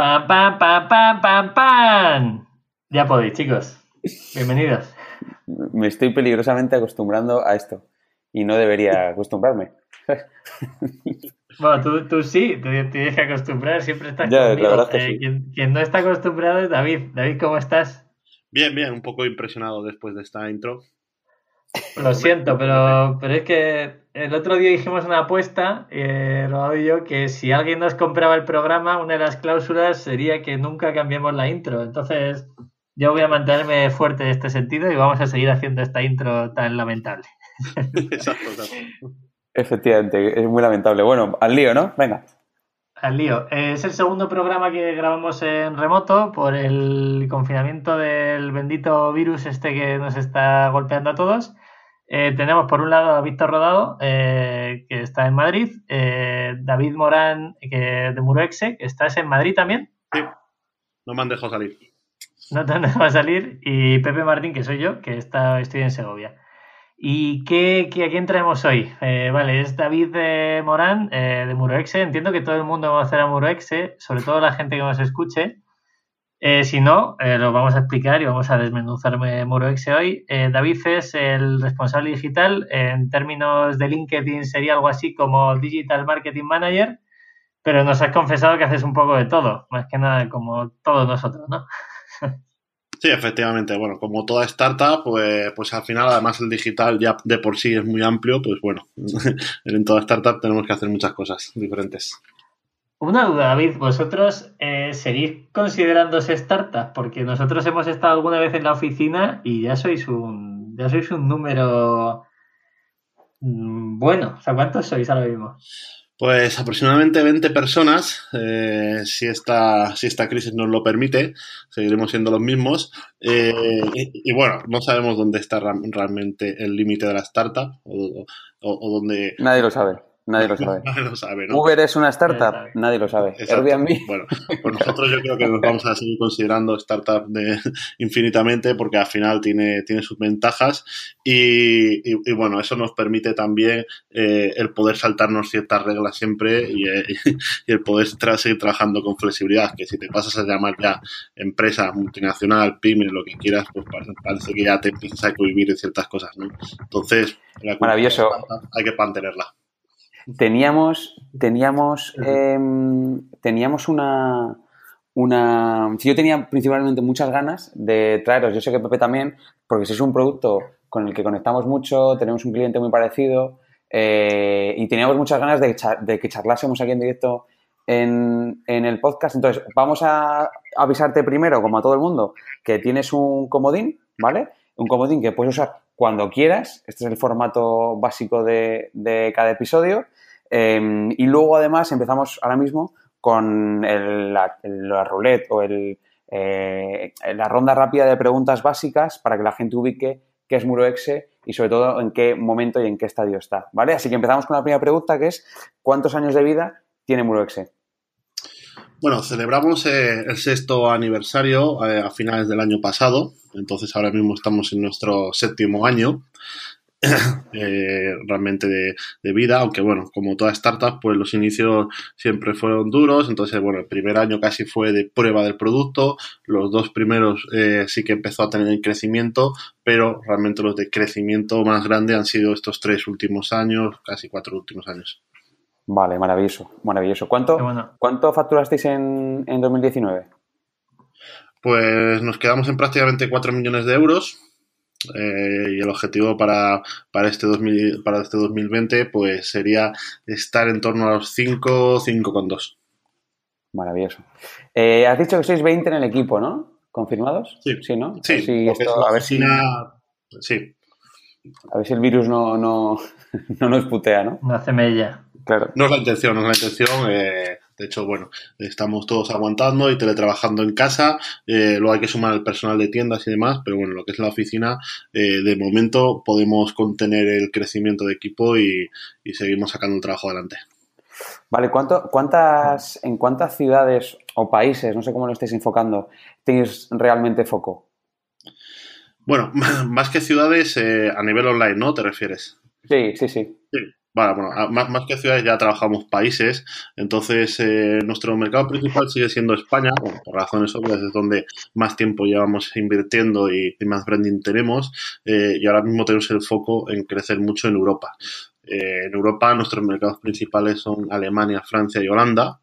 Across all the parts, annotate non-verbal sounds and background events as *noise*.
¡Pam, pam, pam, pam, pam, pam! Ya podéis, chicos. Bienvenidos. Me estoy peligrosamente acostumbrando a esto y no debería acostumbrarme. Bueno, tú, tú sí, te tienes que acostumbrar, siempre estás Ya, la conmigo. verdad es que Eh, sí. quien, quien no está acostumbrado es David. David, ¿cómo estás? Bien, bien, un poco impresionado después de esta intro. Lo siento, pero, pero es que el otro día dijimos una apuesta, eh, Rodado y yo, que si alguien nos compraba el programa, una de las cláusulas sería que nunca cambiemos la intro. Entonces, yo voy a mantenerme fuerte en este sentido y vamos a seguir haciendo esta intro tan lamentable. *laughs* exacto, exacto. Efectivamente, es muy lamentable. Bueno, al lío, ¿no? Venga. Al lío. Es el segundo programa que grabamos en remoto por el confinamiento del bendito virus este que nos está golpeando a todos. Eh, tenemos por un lado a Víctor Rodado, eh, que está en Madrid, eh, David Morán, que de Muroexe, que estás en Madrid también, No me han dejado salir. no te va a salir, y Pepe Martín, que soy yo, que está, estoy en Segovia. ¿Y qué, qué- a quién traemos hoy? Eh, vale, es David de Morán, eh, de Muroexe. Entiendo que todo el mundo va a hacer a Muroexe, sobre todo la gente que nos escuche. Eh, si no, eh, lo vamos a explicar y vamos a desmenuzar Muroexe hoy. Eh, David es el responsable digital. En términos de LinkedIn sería algo así como Digital Marketing Manager, pero nos has confesado que haces un poco de todo, más que nada como todos nosotros, ¿no? *laughs* Sí, efectivamente. Bueno, como toda startup, pues, pues al final, además el digital ya de por sí es muy amplio, pues bueno, *laughs* en toda startup tenemos que hacer muchas cosas diferentes. Una duda, David, ¿vosotros eh, seguís considerándose startup? Porque nosotros hemos estado alguna vez en la oficina y ya sois un, ya sois un número mm, bueno. O sea, ¿cuántos sois ahora mismo? Pues aproximadamente 20 personas, eh, si, esta, si esta crisis nos lo permite, seguiremos siendo los mismos. Eh, y, bueno, no sabemos dónde está realmente el límite de la startup o, o dónde... Nadie lo sabe. Nadie lo *laughs* sabe. Nadie lo sabe, ¿no? Uber es una startup. sabe. Nadie lo sabe. Exacto. Airbnb. Bueno, pues nosotros yo creo que nos vamos a seguir considerando startup de, *laughs* infinitamente porque al final tiene, tiene sus ventajas y, y- y bueno, eso nos permite también eh, el poder saltarnos ciertas reglas siempre y, eh, *laughs* y el poder tra- seguir trabajando con flexibilidad, que si te pasas a llamar ya empresa multinacional, pyme, lo que quieras, pues parece, parece que ya te empiezas a cohibir de ciertas cosas, ¿no? Entonces, la Maravilloso. hay que mantenerla. Teníamos, teníamos, em, teníamos una, una. Yo tenía principalmente muchas ganas de traeros, yo sé que Pepe también, porque si es un producto con el que conectamos mucho, tenemos un cliente muy parecido eh, y teníamos muchas ganas de, de que charlásemos aquí en directo en, en el podcast. Entonces, vamos a avisarte primero, como a todo el mundo, que tienes un comodín, ¿vale? Un comodín que puedes usar cuando quieras. Este es el formato básico de, cada episodio. Eh, y luego, además, empezamos ahora mismo con el- la, la roulette o el, eh, la ronda rápida de preguntas básicas para que la gente ubique qué es Muroexe y sobre todo en qué momento y en qué estadio está, ¿vale? Así que empezamos con la primera pregunta que es ¿cuántos años de vida tiene Muroexe? Bueno, celebramos eh, el sexto aniversario eh, a finales del año pasado, entonces ahora mismo estamos en nuestro séptimo año *coughs* eh, realmente de, de vida, aunque bueno, como toda startup, pues los inicios siempre fueron duros, entonces bueno, el primer año casi fue de prueba del producto, los dos primeros eh, sí que empezó a tener crecimiento, pero realmente los de crecimiento más grande han sido estos tres últimos años, casi cuatro últimos años. Vale, maravilloso, maravilloso. ¿Cuánto, bueno. ¿cuánto facturasteis en, en 2019? Pues nos quedamos en prácticamente 4 millones de euros. eh, y el objetivo para, para, este 2000, para este 2020 pues sería estar en torno a los 5, 5,2. Maravilloso. Eh, has dicho que sois 20 en el equipo, ¿no? ¿Confirmados? Sí. Sí, ¿no? Sí, a ver si, porque esto- es una a, ver si, oficina- sí, a ver si el virus no, no, *laughs* no nos putea, ¿no? No hace mella. Claro. no es la intención, no es la intención. eh, de hecho, bueno, estamos todos aguantando y teletrabajando en casa. eh, luego hay que sumar el personal de tiendas y demás, pero bueno, lo que es la oficina, eh, de momento podemos contener el crecimiento de equipo y, y seguimos sacando el trabajo adelante. Vale, ¿cuánto, cuántas, ¿en cuántas ciudades o países, no sé cómo lo estáis enfocando, tenéis realmente foco? Bueno, *laughs* más que ciudades, a nivel online, ¿no? ¿Te refieres? Sí, sí, sí. Bueno, más, más, que ciudades ya trabajamos países, entonces eh, nuestro mercado principal sigue siendo España, por razones obvias es donde más tiempo llevamos invirtiendo y, más branding tenemos, eh, y ahora mismo tenemos el foco en crecer mucho en Europa. Eh, en Europa nuestros mercados principales son Alemania, Francia y Holanda,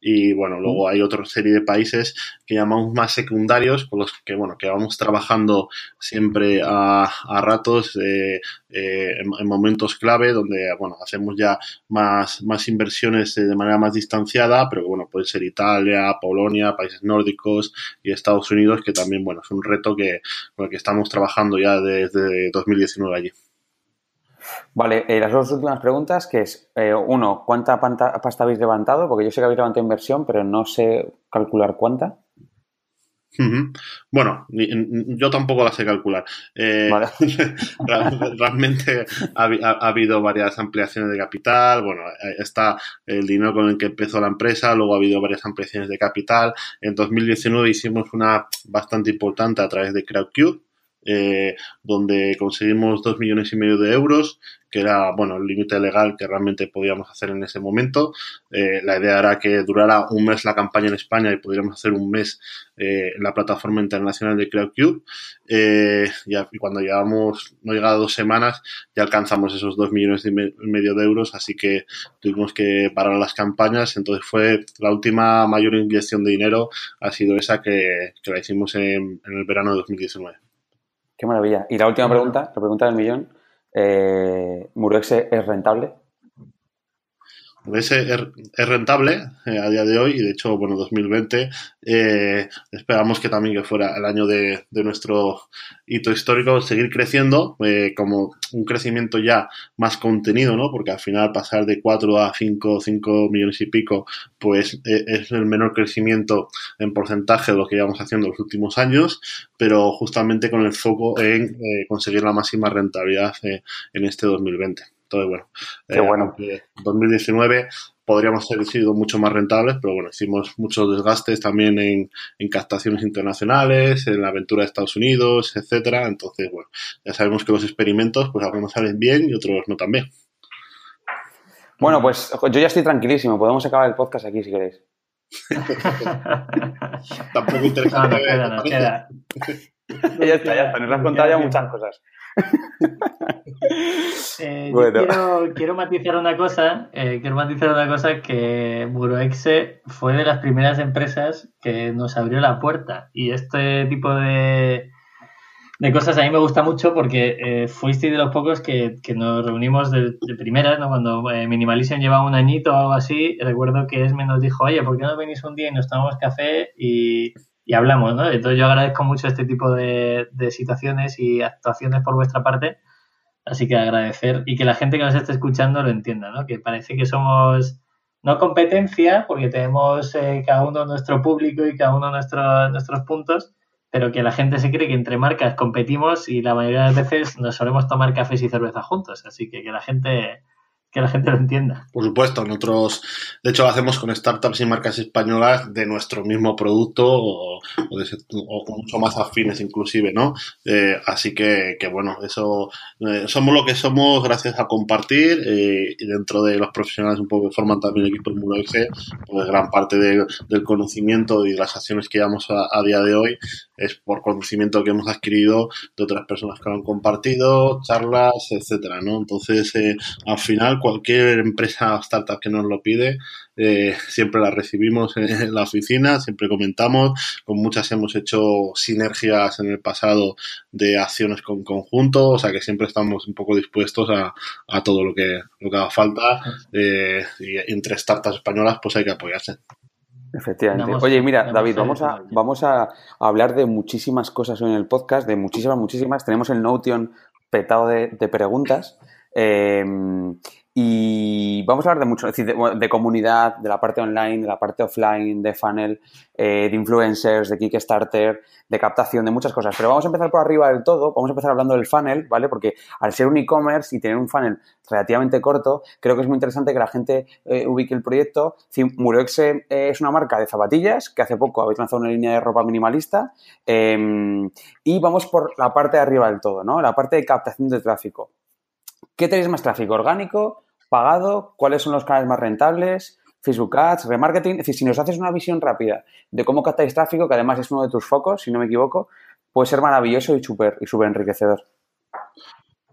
y bueno, luego hay otra serie de países que llamamos más secundarios, con los que, bueno, que vamos trabajando siempre a, a ratos eh, eh, en, momentos clave, donde, bueno, hacemos ya más, más inversiones de manera más distanciada, pero bueno, puede ser Italia, Polonia, países nórdicos y Estados Unidos, que también, bueno, es un reto que, con el que estamos trabajando ya desde 2019 allí. Vale, eh, las dos últimas preguntas, que es, eh, uno, ¿cuánta pasta habéis levantado? Porque yo sé que habéis levantado inversión, pero no sé calcular cuánta. Bueno, yo tampoco la sé calcular. Eh, *laughs* realmente ha, habido varias ampliaciones de capital. Bueno, está el dinero con el que empezó la empresa, luego ha habido varias ampliaciones de capital. En 2019 hicimos una bastante importante a través de CrowdCube, eh, donde conseguimos dos millones y medio de euros, que era bueno el límite legal que realmente podíamos hacer en ese momento. Eh, la idea era que durara un mes la campaña en España y pudiéramos hacer un mes eh, en la plataforma internacional de CrowdCube. y cuando llevamos, no llegado dos semanas, ya alcanzamos esos dos millones y medio de euros, así que tuvimos que parar las campañas. Entonces fue la última mayor inyección de dinero, ha sido esa que, la hicimos en el verano de 2019. Qué maravilla. Y la última pregunta, la pregunta del millón. Eh, ¿Murex es rentable? Es, es rentable eh, a día de hoy y de hecho, bueno, 2020 eh, esperamos que también que fuera el año de, nuestro hito histórico, seguir creciendo eh, como un crecimiento ya más contenido, ¿no? Porque al final pasar de 4 a 5, 5 millones y pico, pues es el menor crecimiento en porcentaje de lo que llevamos haciendo los últimos años, pero justamente con el foco en conseguir la máxima rentabilidad en este 2020. Entonces, bueno, Qué bueno. 2019 podríamos haber sido mucho más rentables, pero bueno, hicimos muchos desgastes también en, captaciones internacionales, en la aventura de Estados Unidos, etcétera. Entonces, bueno, ya sabemos que los experimentos, pues algunos salen bien y otros no tan bien. Bueno, pues yo ya estoy tranquilísimo. Podemos acabar el podcast aquí si queréis. *laughs* Tampoco interesante. *laughs* ya está, ya está. Nos has contado ya muchas cosas. *laughs* Eh, quiero, quiero, matizar una cosa, eh, quiero matizar una cosa que Muroexe fue de las primeras empresas que nos abrió la puerta y este tipo de, de cosas a mí me gusta mucho porque eh, fuiste de los pocos que, nos reunimos de, primeras, ¿no? Cuando eh, Minimalism llevaba un añito o algo así, recuerdo que Esme nos dijo, oye, ¿por qué no venís un día y nos tomamos café y, y hablamos, ¿no? Entonces yo agradezco mucho este tipo de, situaciones y actuaciones por vuestra parte. Así que agradecer y que la gente que nos esté escuchando lo entienda, ¿no? Que parece que somos no competencia, porque tenemos eh, cada uno nuestro público y cada uno nuestro, nuestros puntos, pero que la gente se cree que entre marcas competimos y la mayoría de las veces nos solemos tomar cafés y cerveza juntos. Así que que la gente que la gente lo entienda. Por supuesto, nosotros, de hecho, lo hacemos con startups y marcas españolas de nuestro mismo producto o, mucho más afines inclusive, ¿no? Eh, así que, que, bueno, eso, eh, somos lo que somos gracias a compartir eh, y dentro de los profesionales un poco que forman también el equipo Muro pues gran parte del conocimiento y de las acciones que llevamos a, día de hoy es por conocimiento que hemos adquirido de otras personas que lo han compartido, charlas, etcétera, ¿no? Entonces, al final, cualquier empresa o startup que nos lo pide, eh, siempre la recibimos en, la oficina, siempre comentamos, con muchas hemos hecho sinergias en el pasado de acciones con conjunto, o sea que siempre estamos un poco dispuestos a, todo lo que, lo que haga falta eh, y entre startups españolas pues hay que apoyarse. Efectivamente. Oye, mira, David, vamos a, vamos a hablar de muchísimas cosas hoy en el podcast, de muchísimas, muchísimas. Tenemos el Notion petado de, de preguntas. Eh, y vamos a hablar de mucho, es decir, de, comunidad, de la parte online, de la parte offline, de funnel, eh, de influencers, de Kickstarter, de captación, de muchas cosas. Pero vamos a empezar por arriba del todo. Vamos a empezar hablando del funnel, ¿vale? Porque al ser un e-commerce y tener un funnel relativamente corto, creo que es muy interesante que la gente eh, ubique el proyecto. Murexe eh, es una marca de zapatillas que hace poco habéis lanzado una línea de ropa minimalista. Em, y vamos por la parte de arriba del todo, ¿no? La parte de captación de tráfico. ¿Qué tenéis más tráfico, orgánico pagado, cuáles son los canales más rentables, Facebook Ads, remarketing. Es decir, si nos haces una visión rápida de cómo captáis tráfico, que además es uno de tus focos, si no me equivoco, puede ser maravilloso y súper y super enriquecedor.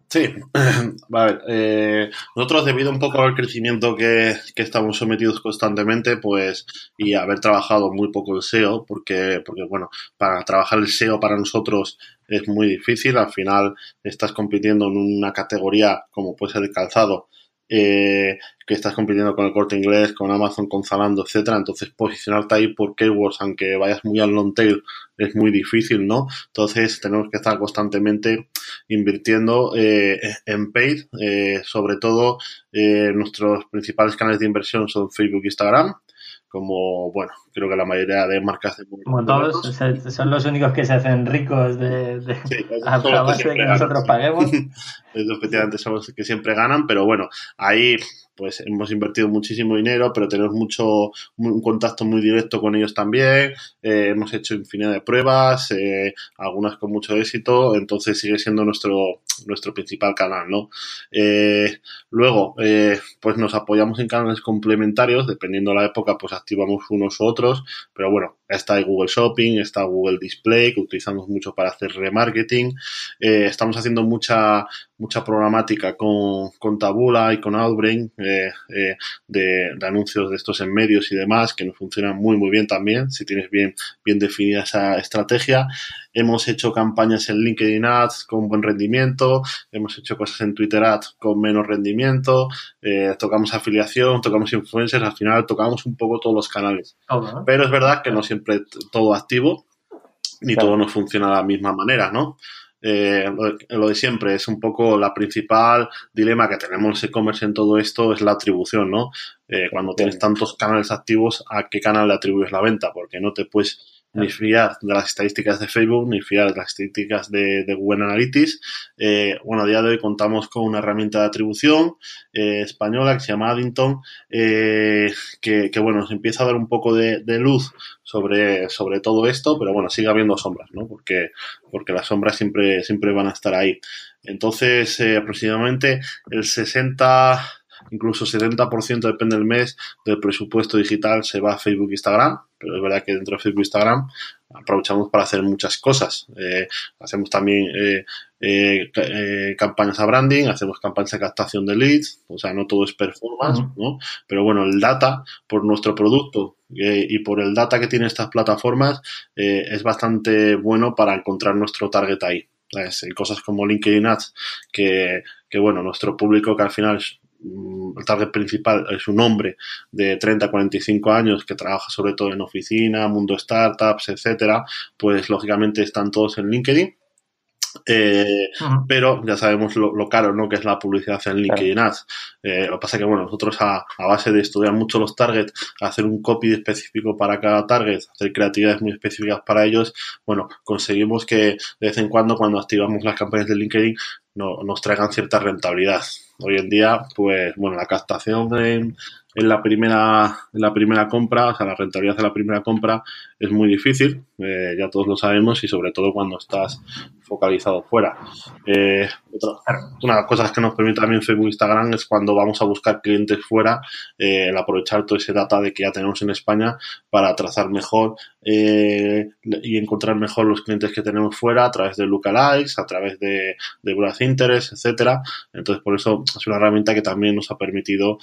Sí, *clears throat* ver, eh, nosotros debido un poco al crecimiento que, estamos sometidos constantemente, pues, y haber trabajado muy poco el SEO, porque, porque, bueno, para trabajar el SEO para nosotros es muy difícil, al final estás compitiendo en una categoría como puede ser el calzado, eh, que estás compitiendo con el corte inglés, con Amazon, con Zalando, etcétera. Entonces, posicionarte ahí por keywords, aunque vayas muy al long tail, es muy difícil, ¿no? Entonces, tenemos que estar constantemente invirtiendo eh, en paid, eh, sobre todo nuestros principales canales de inversión son Facebook e Instagram como, bueno, creo que la mayoría de marcas de Como todos, son los únicos que se hacen ricos de, *laughs* a, base de que nosotros paguemos. *laughs* efectivamente son los que siempre ganan, pero bueno, ahí pues hemos invertido muchísimo dinero, pero tenemos mucho un contacto muy directo con ellos también. Eh, hemos hecho infinidad de pruebas, eh, algunas con mucho éxito, entonces sigue siendo nuestro nuestro principal canal, ¿no? Eh, luego, pues nos apoyamos en canales complementarios, dependiendo de la época, pues activamos unos u otros, pero bueno, está Google Shopping, está Google Display, que utilizamos mucho para hacer remarketing. estamos haciendo mucha mucha programática con, con Tabula y con Outbrain eh, eh, de, anuncios de estos en medios y demás que nos funcionan muy muy bien también si tienes bien, bien definida esa estrategia. Hemos hecho campañas en LinkedIn Ads con buen rendimiento, hemos hecho cosas en Twitter Ads con menos rendimiento, eh, tocamos afiliación, tocamos influencers, al final tocamos un poco todos los canales. Pero es verdad que no siempre todo activo ni todo nos funciona de la misma manera, ¿no? Eh, lo, de siempre, es un poco la principal dilema que tenemos en e-commerce en todo esto, es la atribución, ¿no? Eh, cuando tienes tantos canales activos, ¿a qué canal le atribuyes la venta? Porque no te puedes ni fiar de las estadísticas de Facebook, ni fiar de las estadísticas de, Google Analytics. Eh, bueno, a día de hoy contamos con una herramienta de atribución eh, española que se llama Addington, eh, que, bueno, nos empieza a dar un poco de, luz sobre, sobre todo esto, pero bueno, sigue habiendo sombras, ¿no? Porque, porque las sombras siempre, siempre van a estar ahí. Entonces, aproximadamente el 60 incluso 70% depende del mes del presupuesto digital se va a Facebook e Instagram, pero es verdad que dentro de Facebook e Instagram aprovechamos para hacer muchas cosas. Eh, hacemos también eh, eh, campañas a branding, hacemos campañas de captación de leads, o sea, no todo es performance, ¿no? Pero bueno, el data por nuestro producto y por el data que tienen estas plataformas es bastante bueno para encontrar nuestro target ahí. Cosas como LinkedIn Ads, que, que bueno, nuestro público que al final el target principal es un hombre de 30 a 45 años que trabaja sobre todo en oficina, mundo startups, etcétera, pues lógicamente están todos en LinkedIn. Eh, pero ya sabemos lo, caro ¿no? que es la publicidad en LinkedIn Ads. Eh, lo que pasa es que bueno, nosotros a, base de estudiar mucho los targets, hacer un copy específico para cada target, hacer creatividades muy específicas para ellos, bueno, conseguimos que de vez en cuando cuando activamos las campañas de LinkedIn no, nos traigan cierta rentabilidad. Hoy en día, pues bueno, la captación en, en la primera en la primera compra, o sea, la rentabilidad de la primera compra es muy difícil, eh, ya todos lo sabemos y sobre todo cuando estás focalizado fuera. Eh, una de las cosas que nos permite también Facebook e Instagram es cuando vamos a buscar clientes fuera, eh, el aprovechar todo ese data de que ya tenemos en España para trazar mejor y encontrar mejor los clientes que tenemos fuera a través de lookalikes, a través de, de interest, etcétera. Entonces, por eso es una herramienta que también nos ha permitido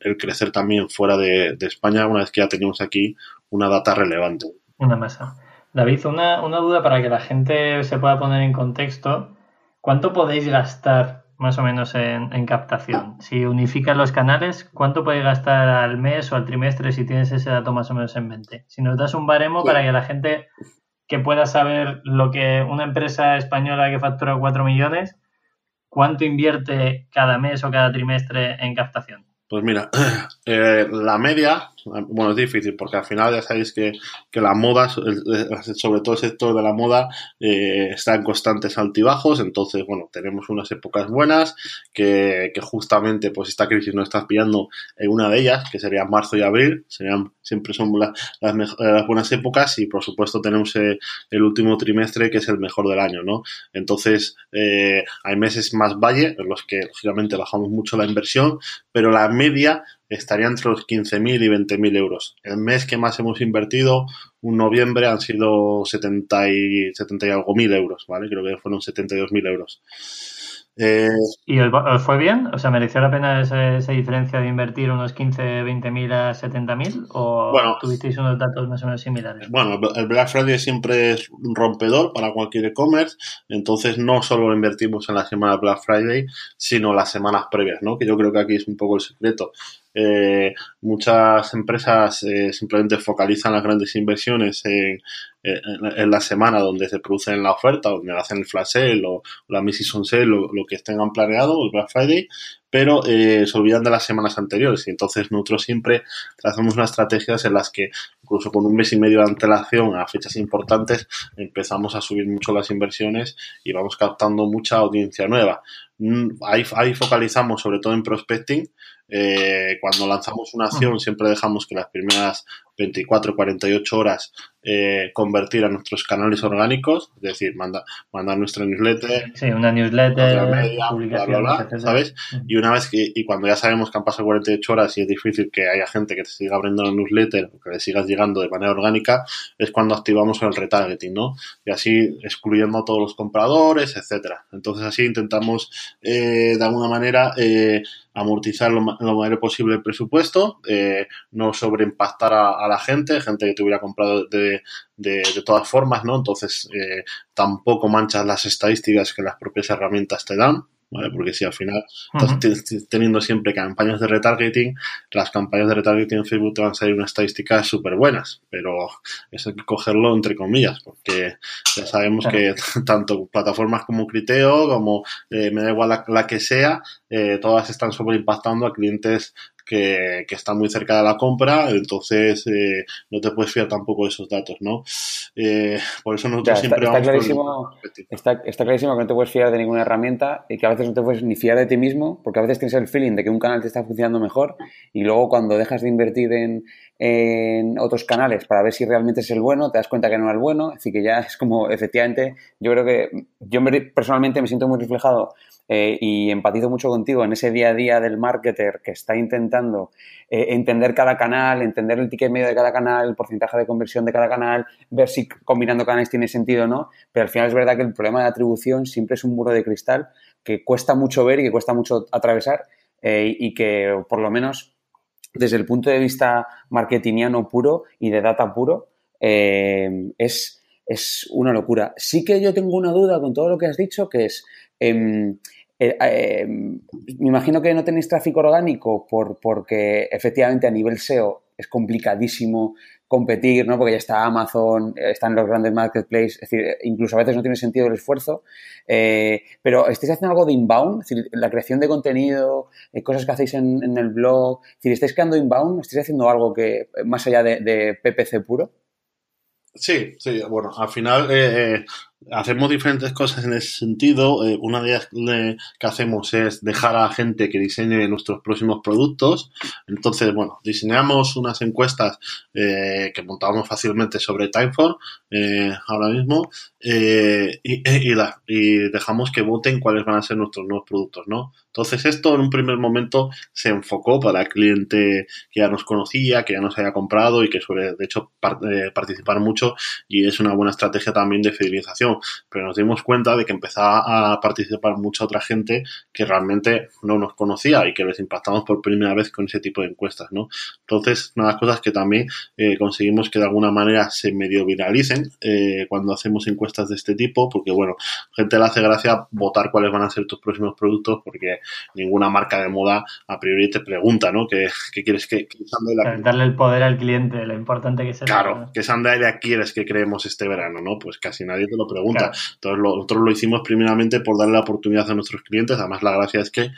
el crecer también fuera de, España una vez que ya tenemos aquí una data relevante. Una masa. David, una, duda para que la gente se pueda poner en contexto. ¿Cuánto podéis gastar más o menos en, captación? Si unificas los canales, ¿cuánto podéis gastar al mes o al trimestre si tienes ese dato más o menos en mente? Si nos das un baremo para que la gente que pueda saber lo que una empresa española que factura 4 millones, ¿cuánto invierte cada mes o cada trimestre en captación? Pues mira, *clears throat* eh, la media, bueno, es difícil porque al final ya sabéis que, que la moda, sobre todo el sector de la moda, eh, está en constantes altibajos, entonces, bueno, tenemos unas épocas buenas que, justamente pues esta crisis nos está pillando en una de ellas, que sería marzo y abril, serían siempre son las, las, buenas épocas y por supuesto tenemos eh, el último trimestre que es el mejor del año, ¿no? Entonces eh, hay meses más valle en los que lógicamente bajamos mucho la inversión, pero la media estaría entre los 15.000 y 20.000 euros. El mes que más hemos invertido, un noviembre, han sido 70 y, 70 y algo mil euros, ¿vale? Creo que fueron 72.000 euros. Eh, ¿Y os fue bien? O sea, ¿mereció la pena esa, diferencia de invertir unos 15, 20 mil a 70 mil? ¿O tuvisteis unos datos más o menos similares? Bueno, el Black Friday siempre es un rompedor para cualquier e-commerce, entonces no solo invertimos en la semana de Black Friday, sino las semanas previas, ¿no? Que yo creo que aquí es un poco el secreto. Eh, muchas empresas eh, simplemente focalizan las grandes inversiones en, en, la semana donde se producen la oferta, donde hacen el flash sale o, la mid-season sale, lo, lo, que tengan planeado, el Black Friday, pero eh, se olvidan de las semanas anteriores y entonces nosotros siempre trazamos unas estrategias en las que incluso con un mes y medio de antelación a fechas importantes empezamos a subir mucho las inversiones y vamos captando mucha audiencia nueva. Mm, ahí, ahí focalizamos sobre todo en prospecting. Eh, cuando lanzamos una acción siempre dejamos que las primeras 24, 48 horas eh, convertir a nuestros canales orgánicos, es decir, manda, mandar nuestra newsletter. Sí, una newsletter, ¿sabes? Y una vez que, y cuando ya sabemos que han pasado 48 horas y es difícil que haya gente que te siga abriendo la newsletter o que le sigas llegando de manera orgánica, es cuando activamos el retargeting, ¿no? Y así excluyendo a todos los compradores, etcétera. Entonces así intentamos, eh, de alguna manera, eh, amortizar lo, lo mayor posible el presupuesto, no sobreimpactar a, a, la gente, gente que te hubiera comprado de, de, de todas formas, ¿no? Entonces eh, tampoco manchas las estadísticas que las propias herramientas te dan. ¿vale? Porque si al final estás teniendo siempre campañas de retargeting, las campañas de retargeting en Facebook te van a salir unas estadísticas súper buenas, pero eso hay que cogerlo entre comillas, porque ya sabemos que *laughs* tanto plataformas como Criteo, como eh, me da igual la, la que sea, eh, todas están sobre impactando a clientes que, que está muy cerca de la compra, entonces eh, no te puedes fiar tampoco de esos datos, ¿no? Eh, por eso nosotros ya, siempre está, vamos clarísimo, está, está, clarísimo que no te puedes fiar de ninguna herramienta y que a veces no te puedes ni fiar de ti mismo, porque a veces tienes el feeling de que un canal te está funcionando mejor y luego cuando dejas de invertir en, en otros canales para ver si realmente es el bueno, te das cuenta que no es el bueno, así que ya es como, efectivamente, yo creo que yo me, personalmente me siento muy reflejado eh, y empatizo mucho contigo en ese día a día del marketer que está intentando eh, entender cada canal, entender el ticket medio de cada canal, el porcentaje de conversión de cada canal, ver si combinando canales tiene sentido o no, pero al final es verdad que el problema de atribución siempre es un muro de cristal que cuesta mucho ver y que cuesta mucho atravesar eh, y que por lo menos desde el punto de vista marketingiano puro y de data puro eh, es, es una locura. Sí que yo tengo una duda con todo lo que has dicho, que es... Eh, eh, eh, me imagino que no tenéis tráfico orgánico por, porque efectivamente a nivel SEO es complicadísimo competir, ¿no? Porque ya está Amazon, están los grandes marketplaces, es decir, incluso a veces no tiene sentido el esfuerzo. Eh, pero ¿estáis haciendo algo de inbound? Es decir, la creación de contenido, eh, cosas que hacéis en, el blog. Es decir, ¿estáis creando inbound? ¿Estáis haciendo algo que más allá de, PPC puro? Sí, sí, bueno, al final eh, eh, hacemos diferentes cosas en ese sentido. Eh, una de ellas que hacemos es dejar a gente que diseñe nuestros próximos productos. Entonces, bueno, diseñamos unas encuestas eh, que montamos fácilmente sobre Timeform eh, ahora mismo y, y, la, y, dejamos que voten cuáles van a ser nuestros nuevos productos, ¿no? Entonces esto en un primer momento se enfocó para el cliente que ya nos conocía, que ya nos había comprado y que suele de hecho participar mucho y es una buena estrategia también de fidelización pero nos dimos cuenta de que empezaba a participar mucha otra gente que realmente no nos conocía y que les impactamos por primera vez con ese tipo de encuestas, ¿no? Entonces, una de las cosas que también eh, conseguimos que de alguna manera se medio viralicen eh, cuando hacemos encuestas de este tipo, porque bueno, gente le hace gracia votar cuáles van a ser tus próximos productos, porque ninguna marca de moda a priori te pregunta, ¿no? ¿Qué, qué quieres que, que Darle el poder al cliente, lo importante que es Claro, ¿qué sandalia quieres que creemos este verano, no? Pues casi nadie te lo pregunta pregunta. Entonces, nosotros lo hicimos primeramente por darle la oportunidad a nuestros clientes. Además, la gracia es que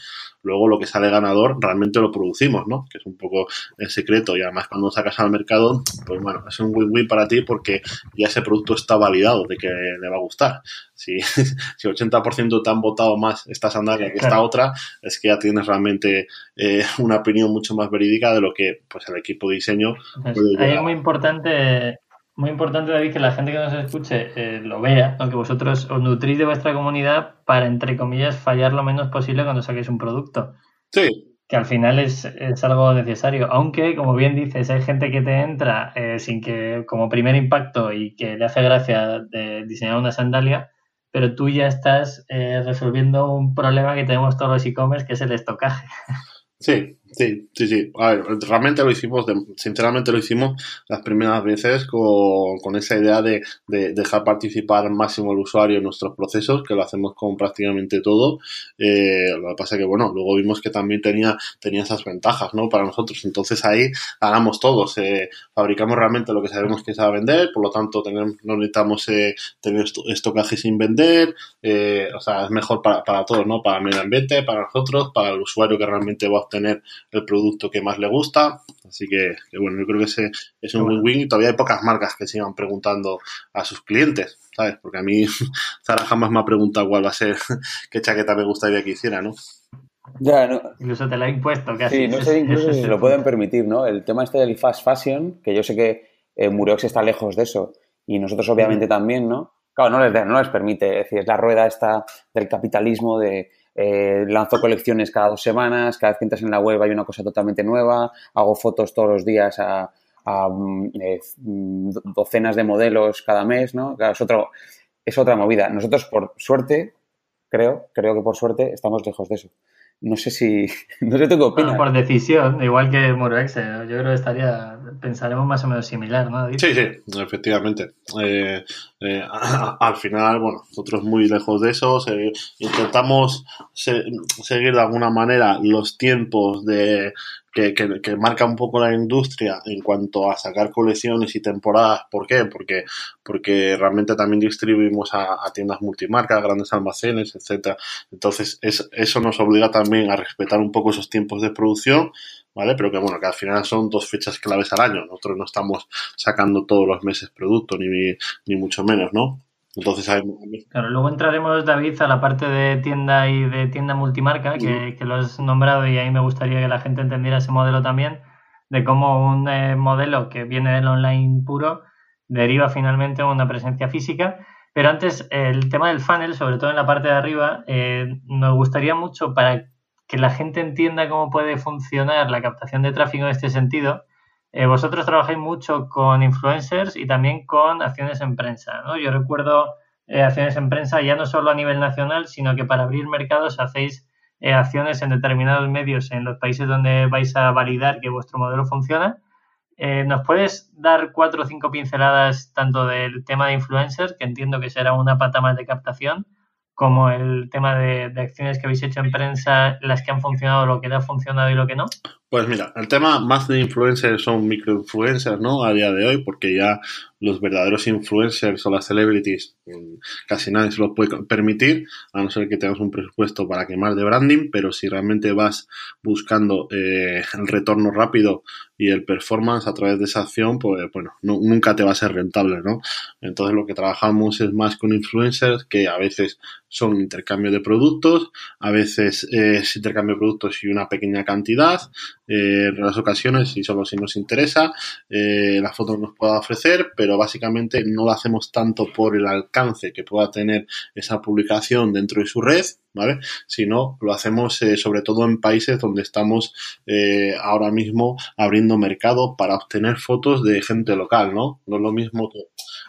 luego lo que sale ganador realmente lo producimos, ¿no? Que es un poco el secreto. Y además, cuando sacas al mercado, pues bueno, es un win-win para ti porque ya ese producto está validado de que le va a gustar. Si, *laughs* si 80% te han votado más esta sandalia que esta otra, es que ya tienes realmente eh, una opinión mucho más verídica de lo que pues el equipo de diseño puede es muy importante muy importante, David, que la gente que nos escuche eh, lo vea, que vosotros os nutrís de vuestra comunidad para, entre comillas, fallar lo menos posible cuando saquéis un producto. Sí. Que al final es, algo necesario. Aunque, como bien dices, hay gente que te entra eh, sin que, como primer impacto y que le hace gracia de diseñar una sandalia, pero tú ya estás eh, resolviendo un problema que tenemos todos los e-commerce, que es el estocaje. Sí, sí, sí, sí. A ver, realmente lo hicimos, sinceramente lo hicimos las primeras veces con, con esa idea de, de, dejar participar al máximo al usuario en nuestros procesos, que lo hacemos con prácticamente todo. Eh, lo que pasa es que, bueno, luego vimos que también tenía, tenía esas ventajas, ¿no? Para nosotros. Entonces ahí ganamos todos. Eh, fabricamos realmente lo que sabemos que se va a vender, por lo tanto tenemos, no necesitamos eh, tener estocaje sin vender. Eh, o sea, es mejor para, para todos, ¿no? Para el medio ambiente, para nosotros, para el usuario que realmente va a tener el producto que más le gusta. Así que, bueno, yo creo que ese es un win-win y todavía hay pocas marcas que sigan preguntando a sus clientes, ¿sabes? Porque a mí *laughs* Zara jamás me ha preguntado cuál va a ser, *laughs* qué chaqueta me gustaría que hiciera, ¿no? Ya, no. Incluso te la he impuesto casi. Sí, no sé incluso si se lo pueden permitir, ¿no? El tema este del fast fashion, que yo sé que eh, Mureox está lejos de eso y nosotros obviamente también, ¿no? Claro, no les, no les permite, es decir, es la rueda esta del capitalismo de eh, lanzo colecciones cada dos semanas, cada vez que entras en la web hay una cosa totalmente nueva, hago fotos todos los días a, mm, eh, mm, docenas de modelos cada mes, ¿no? es, otro, es otra movida. Nosotros, por suerte, creo, creo que por suerte, estamos lejos de eso. No sé si. *laughs* No sé tú qué opinas. por decisión, igual que Murex, yo creo que estaría. Pensaremos más o menos similar, ¿no? Sí, sí, efectivamente. Eh, eh, al final, bueno, nosotros muy lejos de eso. intentamos seguir de alguna manera los tiempos de que, que, marca un poco la industria en cuanto a sacar colecciones y temporadas. ¿Por qué? Porque, porque realmente también distribuimos a, tiendas multimarcas, grandes almacenes, etcétera. Entonces, es, eso nos obliga también a respetar un poco esos tiempos de producción, ¿vale? Pero que bueno, que al final son dos fechas claves al año. Nosotros no estamos sacando todos los meses producto, ni, ni mucho menos, ¿no? Entonces, Claro, luego entraremos, David, a la parte de tienda y de tienda multimarca, que, lo has nombrado y ahí me gustaría que la gente entendiera ese modelo también, de cómo un eh, modelo que viene del online puro deriva finalmente una presencia física. Pero antes, el tema del funnel, sobre todo en la parte de arriba, eh, nos gustaría mucho para que la gente entienda cómo puede funcionar la captación de tráfico en este sentido, eh, vosotros trabajáis mucho con influencers y también con acciones en prensa, ¿no? Yo recuerdo eh, acciones en prensa ya no solo a nivel nacional, sino que para abrir mercados hacéis eh, acciones en determinados medios en los países donde vais a validar que vuestro modelo funciona. ¿Nos puedes dar cuatro o cinco pinceladas tanto del tema de influencers, que entiendo que será una pata más de captación, como el tema de, de acciones que habéis hecho en prensa, las que han funcionado, lo que no ha funcionado y lo que no? Pues mira, el tema más de influencers son microinfluencers, ¿no? A día de hoy, porque ya los verdaderos influencers o las celebrities mm, casi nadie se lo puede permitir, a no ser que tengas un presupuesto para quemar de branding, pero si realmente vas buscando eh, el retorno rápido y el performance a través de esa acción, pues bueno, nunca te va a ser rentable, ¿no? Entonces lo que trabajamos es más con influencers que a veces son intercambio de productos, a veces es intercambio de productos y una pequeña cantidad, eh, en las ocasiones y solo si nos interesa, eh, la foto nos pueda ofrecer, pero básicamente no lo hacemos tanto por el alcance que pueda tener esa publicación dentro de su red, ¿vale? Sino lo hacemos eh, sobre todo en países donde estamos eh, ahora mismo abriendo mercado para obtener fotos de gente local, ¿no? No es lo mismo que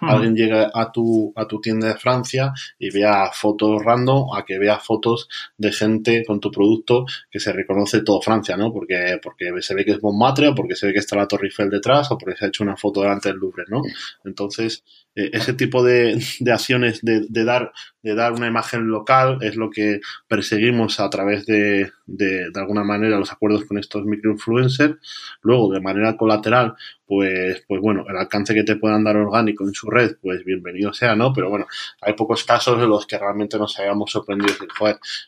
alguien llegue a tu, a tu tienda de Francia y vea fotos random a que vea fotos de gente con tu producto que se reconoce todo Francia, ¿no? Porque, porque se ve que es Montmartre o porque se ve que está la Torre Eiffel detrás o porque se ha hecho una foto delante del Louvre, ¿no? Entonces, eh, ese tipo de, de acciones de, de, dar, de dar una imagen local es lo que perseguimos a través de, de, de alguna manera los acuerdos con estos microinfluencers. Luego, de manera colateral, pues, pues bueno, el alcance que te puedan dar orgánico en su red, pues bienvenido sea, ¿no? Pero bueno, hay pocos casos en los que realmente nos hayamos sorprendido.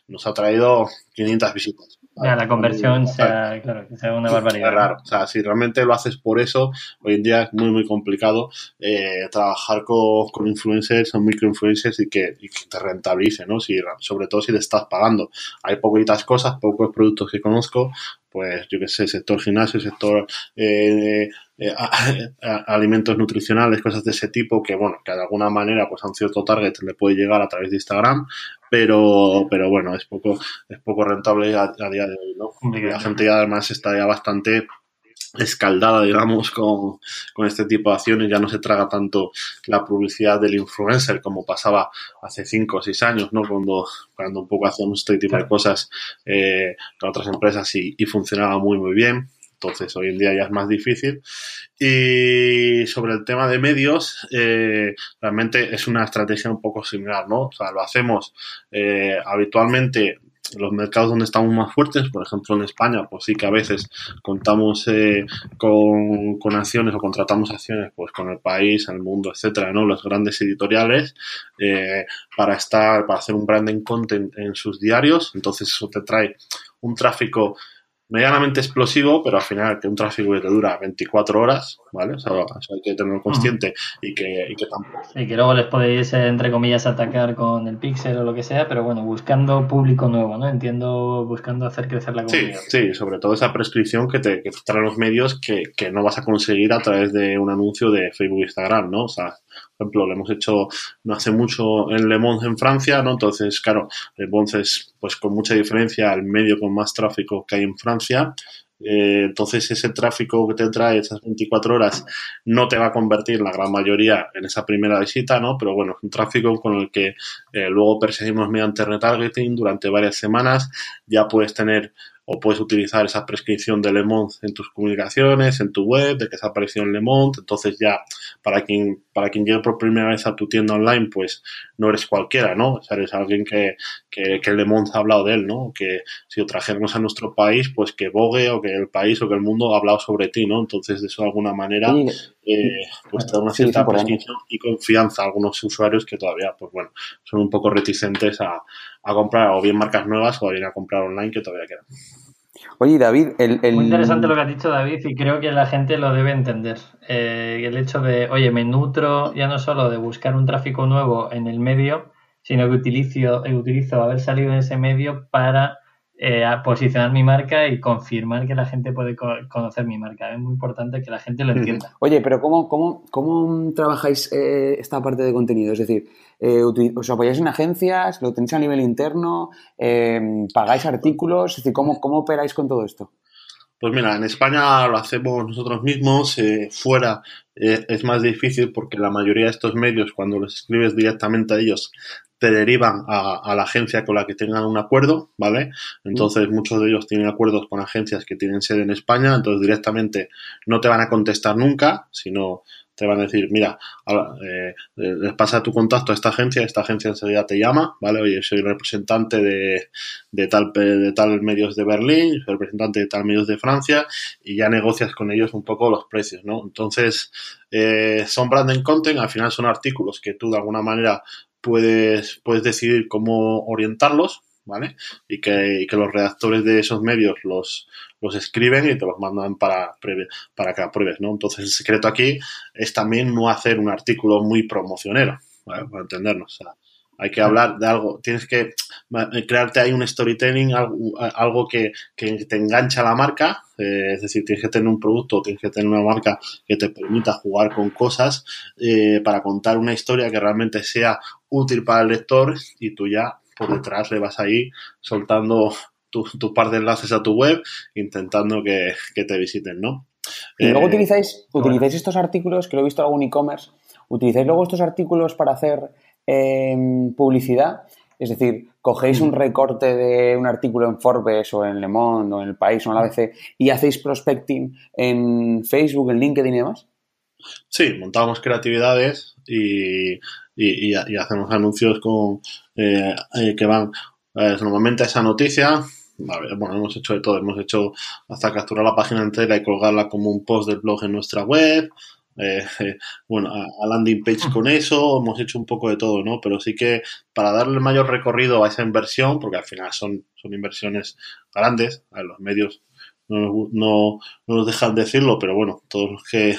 Nos ha traído 500 visitas. Ya, la conversión sea, claro, que sea una barbaridad. Es raro. O sea, si realmente lo haces por eso, hoy en día es muy, muy complicado eh, trabajar con, con, influencers o microinfluencers y que, y que te rentabilice, ¿no? Si, sobre todo si te estás pagando. Hay poquitas cosas, pocos productos que conozco, pues yo qué sé, sector gimnasio, sector eh, eh, *laughs* alimentos nutricionales, cosas de ese tipo, que bueno, que de alguna manera pues a un cierto target le puede llegar a través de Instagram, pero, pero bueno, es poco, es poco rentable a, a día de hoy, ¿no? La gente ya además está ya bastante escaldada, digamos, con, con, este tipo de acciones. Ya no se traga tanto la publicidad del influencer como pasaba hace cinco o seis años, ¿no? Cuando, cuando un poco hacíamos este tipo de cosas eh, con otras empresas y, y funcionaba muy, muy bien. Entonces, hoy en día ya es más difícil. Y sobre el tema de medios, eh, realmente es una estrategia un poco similar, ¿no? O sea, lo hacemos eh, habitualmente los mercados donde estamos más fuertes, por ejemplo en España, pues sí que a veces contamos eh, con, con, acciones o contratamos acciones pues con el país, el mundo, etcétera, ¿no? Los grandes editoriales eh, para estar, para hacer un branding content en sus diarios, entonces eso te trae un tráfico medianamente explosivo, pero al final que un tráfico que te dura 24 horas, ¿vale? O sea, eso hay que tenerlo consciente uh -huh. y, que, y que tampoco... Y que luego les podéis, entre comillas, atacar con el pixel o lo que sea, pero bueno, buscando público nuevo, ¿no? Entiendo, buscando hacer crecer la comunidad. Sí, sí, sobre todo esa prescripción que te, que te traen los medios que, que no vas a conseguir a través de un anuncio de Facebook e Instagram, ¿no? O sea, por ejemplo, lo hemos hecho no hace mucho en Le Mans en Francia, ¿no? Entonces, claro, Le pues con mucha diferencia, el medio con más tráfico que hay en Francia. Eh, entonces, ese tráfico que te trae esas 24 horas no te va a convertir la gran mayoría en esa primera visita, ¿no? Pero bueno, es un tráfico con el que eh, luego perseguimos mediante retargeting durante varias semanas. Ya puedes tener o puedes utilizar esa prescripción de Le Mans en tus comunicaciones, en tu web, de que se ha aparecido en Le Mans, entonces ya para quien, para quien llegue por primera vez a tu tienda online, pues no eres cualquiera, ¿no? O sea, eres alguien que, que, que Le Mans ha hablado de él, ¿no? Que si lo trajéramos a nuestro país, pues que Vogue o que el país o que el mundo ha hablado sobre ti, ¿no? Entonces, de eso de alguna manera, eh, pues te da una cierta sí, prescripción y confianza a algunos usuarios que todavía, pues bueno, son un poco reticentes a, a comprar o bien marcas nuevas o bien a comprar online que todavía quedan. Oye, David, el, el... Muy interesante lo que has dicho, David, y creo que la gente lo debe entender. Eh, el hecho de, oye, me nutro ya no solo de buscar un tráfico nuevo en el medio, sino que utilizo, utilizo haber salido en ese medio para eh, posicionar mi marca y confirmar que la gente puede co conocer mi marca. Es muy importante que la gente lo entienda. Oye, pero ¿cómo, cómo, cómo trabajáis eh, esta parte de contenido? Es decir, eh, ¿os apoyáis en agencias? ¿Lo tenéis a nivel interno? Eh, ¿Pagáis artículos? Es decir, ¿cómo, ¿cómo operáis con todo esto? Pues mira, en España lo hacemos nosotros mismos, eh, fuera eh, es más difícil porque la mayoría de estos medios, cuando los escribes directamente a ellos, te derivan a, a, la agencia con la que tengan un acuerdo, ¿vale? Entonces mm. muchos de ellos tienen acuerdos con agencias que tienen sede en España, entonces directamente no te van a contestar nunca, sino te van a decir, mira, eh, les pasa tu contacto a esta agencia, esta agencia enseguida te llama, ¿vale? Oye, soy representante de, de, tal, de tal medios de Berlín, soy representante de tal medios de Francia, y ya negocias con ellos un poco los precios, ¿no? Entonces, eh, son branding content, al final son artículos que tú de alguna manera puedes, puedes decidir cómo orientarlos, ¿vale? Y que, y que los redactores de esos medios los, los escriben y te los mandan para, para que apruebes, ¿no? Entonces el secreto aquí es también no hacer un artículo muy promocionero, ¿vale? Para entendernos. O sea, hay que hablar de algo, tienes que crearte ahí un storytelling, algo, algo que, que, te engancha a la marca, eh, es decir, tienes que tener un producto, tienes que tener una marca que te permita jugar con cosas eh, para contar una historia que realmente sea útil para el lector y tú ya por detrás le vas ahí soltando tu, tu par de enlaces a tu web intentando que, que te visiten, ¿no? Y luego eh, utilizáis, utilizáis bueno. estos artículos, que lo he visto en algún e-commerce, utilizáis luego estos artículos para hacer eh, publicidad, es decir, cogéis un recorte de un artículo en Forbes o en Le Monde o en El País o en la ABC y hacéis prospecting en Facebook, en LinkedIn y demás. Sí, montamos creatividades y, y, hacemos anuncios con eh, eh, que van eh, normalmente esa noticia. bueno, hemos hecho de todo, hemos hecho hasta capturar la página entera y colgarla como un post del blog en nuestra web. bueno, a, landing page con eso, hemos hecho un poco de todo, ¿no? Pero sí que para darle mayor recorrido a esa inversión, porque al final son, son inversiones grandes, a los medios no, no, no, nos dejan decirlo, pero bueno, todos los que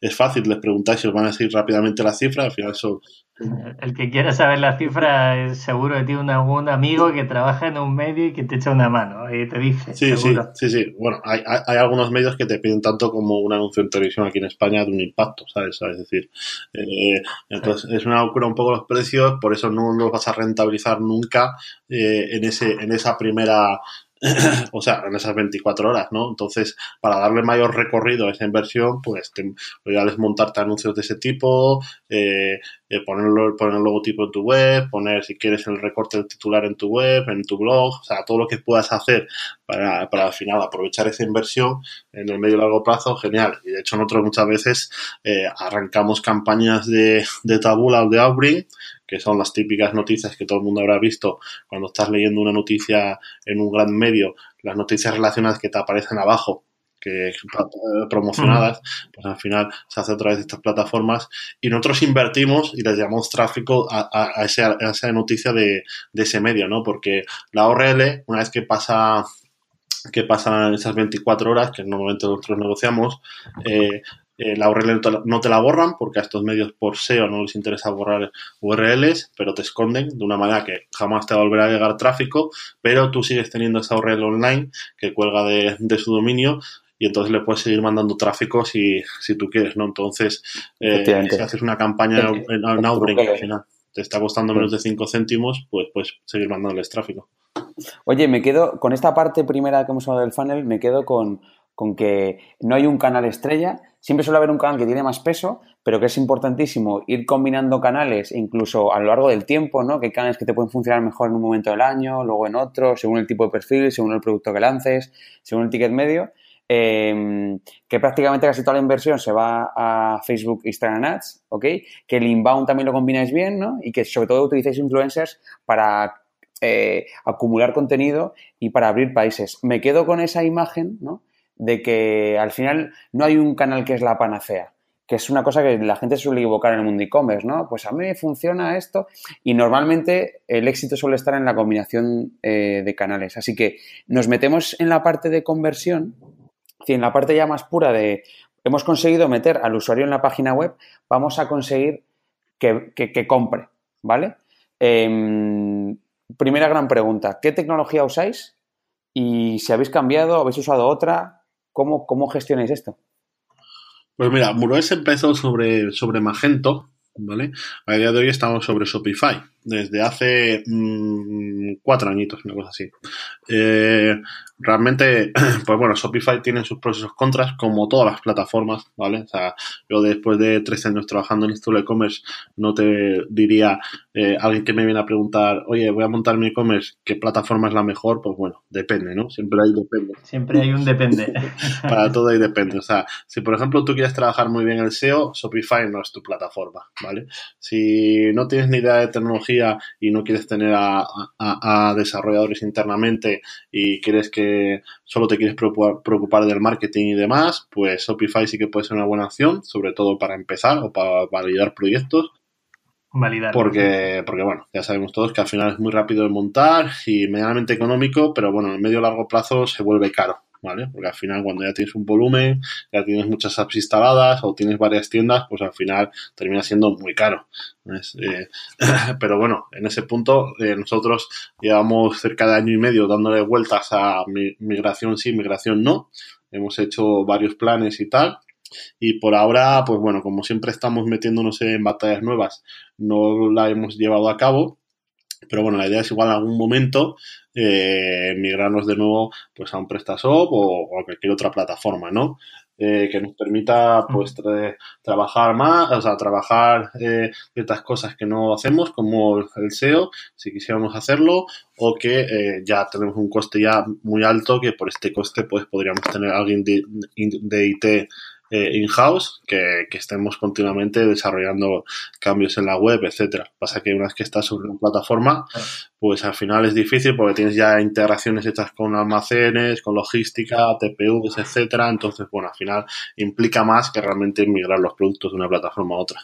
es fácil, les preguntáis si os van a decir rápidamente la cifra, al final son... El que quiera saber la cifra es seguro que tiene un, amigo que trabaja en un medio y que te echa una mano y te dice. Sí, sí, sí, sí. Bueno, hay, hay, algunos medios que te piden tanto como un anuncio en televisión aquí en España de un impacto, ¿sabes? Es decir, eh, entonces es una locura un poco los precios, por eso no los vas a rentabilizar nunca eh, en, ese, en esa primera *clears throat* o sea, en esas 24 horas, ¿no? Entonces, para darle mayor recorrido a esa inversión, pues lo ideal es montarte anuncios de ese tipo, eh, eh, ponerlo, poner el logotipo en tu web, poner si quieres el recorte del titular en tu web, en tu blog, o sea, todo lo que puedas hacer para, para al final aprovechar esa inversión en el medio y largo plazo, genial. Y de hecho nosotros muchas veces eh, arrancamos campañas de, de Tabula o de Outbring, que son las típicas noticias que todo el mundo habrá visto cuando estás leyendo una noticia en un gran medio, las noticias relacionadas que te aparecen abajo que promocionadas, pues al final se hace a través de estas plataformas y nosotros invertimos y les llamamos tráfico a, a, esa, noticia de, de, ese medio, ¿no? Porque la URL, una vez que pasa que pasan esas 24 horas, que normalmente nosotros negociamos, eh, eh, la URL no te la borran porque a estos medios por SEO no les interesa borrar URLs, pero te esconden de una manera que jamás te volverá a llegar tráfico, pero tú sigues teniendo esa URL online que cuelga de, su dominio y entonces le puedes seguir mandando tráfico si, si tú quieres, ¿no? Entonces, eh, si haces una campaña en, Outbreak al final te está costando menos de 5 céntimos, pues puedes seguir mandándoles tráfico. Oye, me quedo con esta parte primera que hemos hablado del funnel, me quedo con, con que no hay un canal estrella, siempre suele haber un canal que tiene más peso, pero que es importantísimo ir combinando canales incluso a lo largo del tiempo, ¿no? Que hay canales que te pueden funcionar mejor en un momento del año, luego en otro, según el tipo de perfil, según el producto que lances, según el ticket medio. Em, que prácticamente casi toda la inversión se va a Facebook, Instagram Ads, ¿ok? Que el inbound también lo combináis bien, ¿no? Y que sobre todo utilicéis influencers para eh, acumular contenido y para abrir países. Me quedo con esa imagen, ¿no? De que al final no hay un canal que es la panacea, que es una cosa que la gente suele equivocar en el mundo e-commerce, ¿no? Pues a mí funciona esto y normalmente el éxito suele estar en la combinación eh, de canales. Así que nos metemos en la parte de conversión, en la parte ya más pura de hemos conseguido meter al usuario en la página web, vamos a conseguir que, compre, ¿vale? Em, primera gran pregunta, ¿qué tecnología usáis? Y si habéis cambiado, habéis usado otra, ¿Cómo, cómo gestionáis esto? Pues mira, Muroes empezó sobre, sobre Magento, ¿vale? A día de hoy estamos sobre Shopify, desde hace mm, cuatro añitos, una cosa así. Eh, realmente, *clears throat* pues bueno, Shopify tiene sus pros y sus contras, como todas las plataformas, ¿vale? O sea, yo después de tres años trabajando en esto de e-commerce, no te diría eh, alguien que me viene a preguntar, oye, voy a montar mi e-commerce, ¿qué plataforma es la mejor? Pues bueno, depende, ¿no? Siempre hay depende. Siempre hay un depende. *laughs* Para todo hay depende. O sea, si por ejemplo tú quieres trabajar muy bien el SEO, Shopify no es tu plataforma, ¿vale? Si no tienes ni idea de tecnología y no quieres tener a, a desarrolladores internamente y quieres que solo te quieres preocupar, del marketing y demás, pues Shopify sí que puede ser una buena opción, sobre todo para empezar o para validar proyectos. Validar. Porque, porque, bueno, ya sabemos todos que al final es muy rápido de montar y medianamente económico, pero bueno, en medio largo plazo se vuelve caro. Porque al final cuando ya tienes un volumen, ya tienes muchas apps instaladas o tienes varias tiendas, pues al final termina siendo muy caro. Eh, *laughs* pero bueno, en ese punto eh, nosotros llevamos cerca de año y medio dándole vueltas a migración sí, migración no. Hemos hecho varios planes y tal. Y por ahora, pues bueno, como siempre estamos metiéndonos en batallas nuevas, no la hemos llevado a cabo. Pero bueno, la idea es igual en algún momento eh, migrarnos de nuevo pues a un PrestaShop o, a cualquier otra plataforma, ¿no? Eh, que nos permita pues trabajar más, o sea, trabajar eh, ciertas cosas que no hacemos como el SEO, si quisiéramos hacerlo, o que eh, ya tenemos un coste ya muy alto que por este coste pues podríamos tener alguien de, de IT eh, in-house que, que, estemos continuamente desarrollando cambios en la web, etcétera. Pasa que una vez que estás sobre una plataforma, pues al final es difícil porque tienes ya integraciones hechas con almacenes, con logística, TPUs, etcétera. Entonces, bueno, al final implica más que realmente migrar los productos de una plataforma a otra.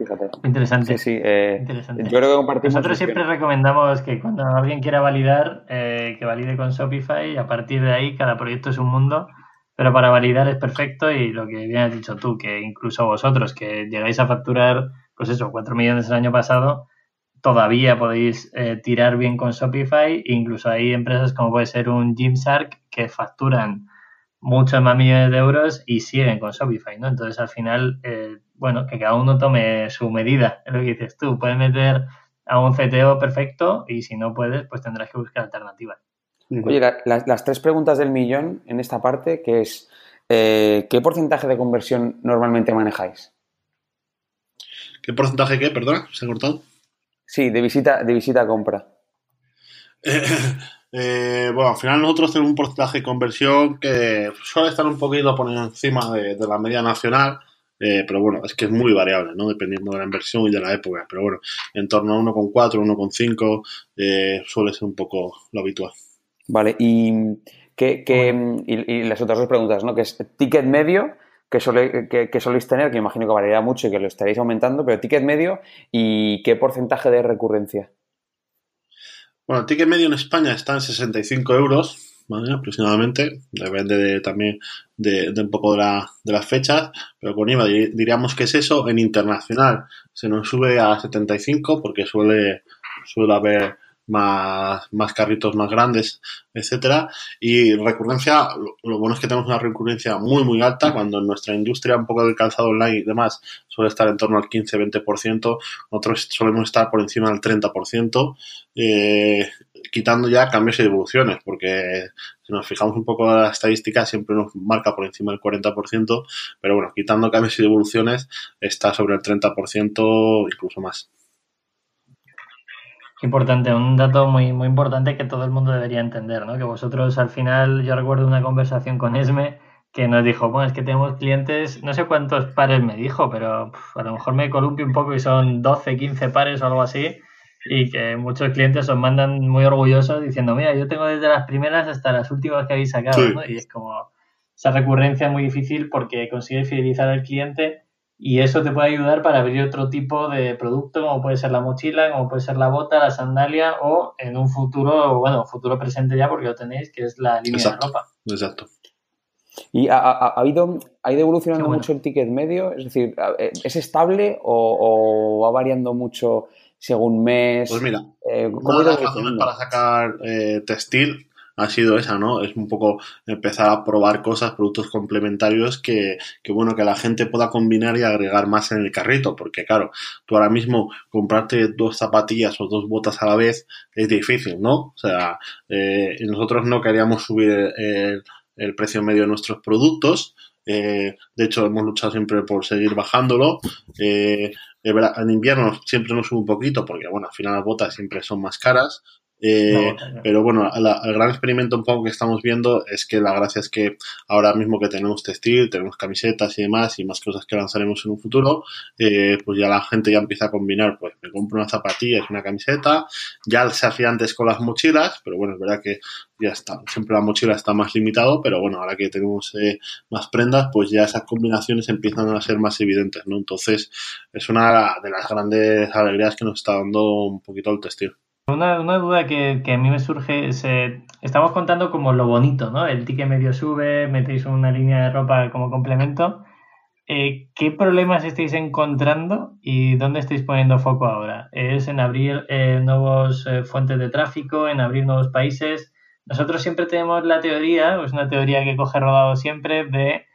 Fíjate. Interesante. Sí, sí. Eh, Interesante. Yo creo que compartimos. Nosotros siempre recomendamos que cuando alguien quiera validar, eh, que valide con Shopify y a partir de ahí cada proyecto es un mundo. Pero para validar es perfecto y lo que bien has dicho tú, que incluso vosotros que llegáis a facturar, pues eso, 4 millones el año pasado, todavía podéis eh, tirar bien con Shopify. Incluso hay empresas como puede ser un Gymshark que facturan muchos más millones de euros y siguen con Shopify, ¿no? Entonces al final eh, bueno, que cada uno tome su medida, *laughs* es lo que dices tú. Puedes meter a un CTO perfecto y si no puedes, pues tendrás que buscar alternativas. Oye, la, la, las tres preguntas del millón en esta parte, que es, eh, ¿qué porcentaje de conversión normalmente manejáis? ¿Qué porcentaje qué? Perdona, ¿se ha cortado? Sí, de visita, de visita a compra. Eh, *laughs* eh, bueno, al final nosotros tenemos un porcentaje de conversión que suele estar un poquito por encima de, de la media nacional, eh, pero bueno, es que es muy variable, ¿no? Dependiendo de la inversión y de la época. Pero bueno, en torno a 1,4, 1,5 eh, suele ser un poco lo habitual. Vale, y, ¿qué, qué, y, y, las otras dos preguntas, ¿no? Que es ticket medio que, sole, que, que, soléis tener, que imagino que variará mucho y que lo estaréis aumentando, pero ticket medio y qué porcentaje de recurrencia. Bueno, el ticket medio en España está en 65 euros, ¿vale? aproximadamente, depende de, también de, de, un poco de, la, de, las fechas, pero con IVA diríamos que es eso, en internacional se nos sube a 75 porque suele, suele haber más, más carritos más grandes, etcétera. Y recurrencia, lo, lo, bueno es que tenemos una recurrencia muy, muy alta, cuando en nuestra industria un poco del calzado online y demás suele estar en torno al 15-20%, nosotros solemos estar por encima del 30%, eh, quitando ya cambios y devoluciones, porque si nos fijamos un poco en la estadística siempre nos marca por encima del 40%, pero bueno, quitando cambios y devoluciones está sobre el 30%, incluso más. Importante, un dato muy, muy importante que todo el mundo debería entender, ¿no? Que vosotros al final, yo recuerdo una conversación con Esme que nos dijo, bueno, es que tenemos clientes, no sé cuántos pares me dijo, pero pff, a lo mejor me columpio un poco y son 12, 15 pares o algo así, y que muchos clientes os mandan muy orgullosos diciendo, mira, yo tengo desde las primeras hasta las últimas que habéis sacado, sí. ¿no? Y es como esa recurrencia muy difícil porque consigue fidelizar al cliente y eso te puede ayudar para abrir otro tipo de producto, como puede ser la mochila, como puede ser la bota, la sandalia o en un futuro, bueno, futuro presente ya porque lo tenéis, que es la línea exacto, de ropa. Exacto. ¿Y ha, ha, ha, habido, ha ido evolucionando bueno. mucho el ticket medio? Es decir, ¿es estable o, o va variando mucho según mes? Pues mira, eh, una de las razones para sacar eh, textil ha sido esa, ¿no? Es un poco empezar a probar cosas, productos complementarios que, que, bueno, que la gente pueda combinar y agregar más en el carrito, porque claro, tú ahora mismo comprarte dos zapatillas o dos botas a la vez es difícil, ¿no? O sea, eh, nosotros no queríamos subir el, el precio medio de nuestros productos, eh, de hecho, hemos luchado siempre por seguir bajándolo. Eh, en invierno siempre nos sube un poquito porque, bueno, al final las botas siempre son más caras. Eh, no, pero bueno, la, el gran experimento un poco que estamos viendo es que la gracia es que ahora mismo que tenemos textil, tenemos camisetas y demás y más cosas que lanzaremos en un futuro, eh, pues ya la gente ya empieza a combinar, pues me compro una zapatilla y una camiseta, ya se hacía antes con las mochilas, pero bueno, es verdad que ya está, siempre la mochila está más limitado, pero bueno, ahora que tenemos eh, más prendas, pues ya esas combinaciones empiezan a ser más evidentes, ¿no? Entonces, es una de las grandes alegrías que nos está dando un poquito el textil. Una, una, duda que, que, a mí me surge es, eh, estamos contando como lo bonito, ¿no? El ticket medio sube, metéis una línea de ropa como complemento. Eh, ¿Qué problemas estáis encontrando y dónde estáis poniendo foco ahora? ¿Es en abrir eh, nuevos fuentes de tráfico, en abrir nuevos países? Nosotros siempre tenemos la teoría, es una teoría que coge rodado siempre, de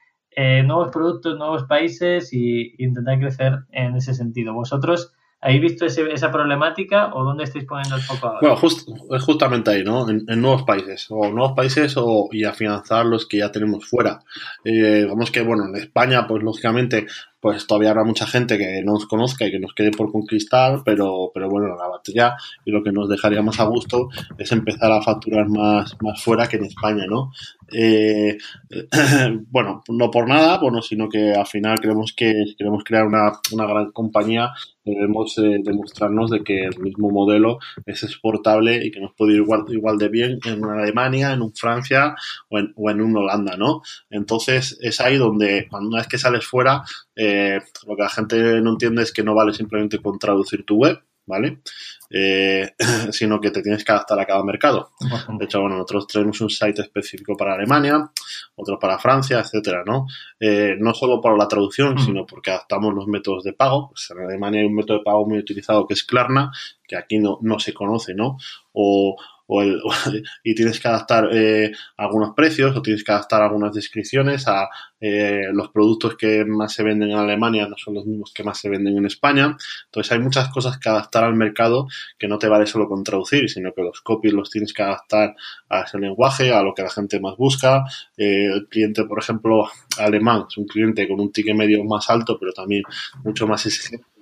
nuevos productos, nuevos países y, y intentar crecer en ese sentido. ¿Vosotros ¿Habéis visto ese, esa problemática o dónde estáis poniendo el foco ahora? Bueno, just, justamente ahí, ¿no? En, nuevos países, o nuevos países o, y afianzar los que ya tenemos fuera. Eh, digamos que, bueno, en España, pues lógicamente pues todavía habrá mucha gente que no nos conozca y que nos quede por conquistar, pero, pero bueno, la batería y lo que nos dejaría más a gusto es empezar a facturar más, más fuera que en España, ¿no? Eh, *clears throat* bueno, no por nada, bueno, sino que al final creemos que queremos crear una, una gran compañía debemos eh, demostrarnos de que el mismo modelo es exportable y que nos puede ir igual, igual de bien en una Alemania, en un Francia o en, o en un Holanda, ¿no? Entonces es ahí donde cuando una vez que sales fuera, eh, lo que la gente no entiende es que no vale simplemente con traducir tu web, ¿vale? Eh, *laughs* sino que te tienes que adaptar a cada mercado. De hecho, bueno, nosotros tenemos un site específico para Alemania, otro para Francia, etcétera, ¿no? Eh, no solo por la traducción, sino porque adaptamos los métodos de pago. Pues en Alemania hay un método de pago muy utilizado que es Klarna, que aquí no, no se conoce, ¿no? O, o el, *laughs* y tienes que adaptar eh, algunos precios o tienes que adaptar algunas descripciones a eh, los productos que más se venden en Alemania no son los mismos que más se venden en España. Entonces hay muchas cosas que adaptar al mercado que no te vale solo con traducir, sino que los copies los tienes que adaptar a ese lenguaje, a lo que la gente más busca. Eh, el cliente, por ejemplo, alemán es un cliente con un ticket medio más alto, pero también mucho más exigente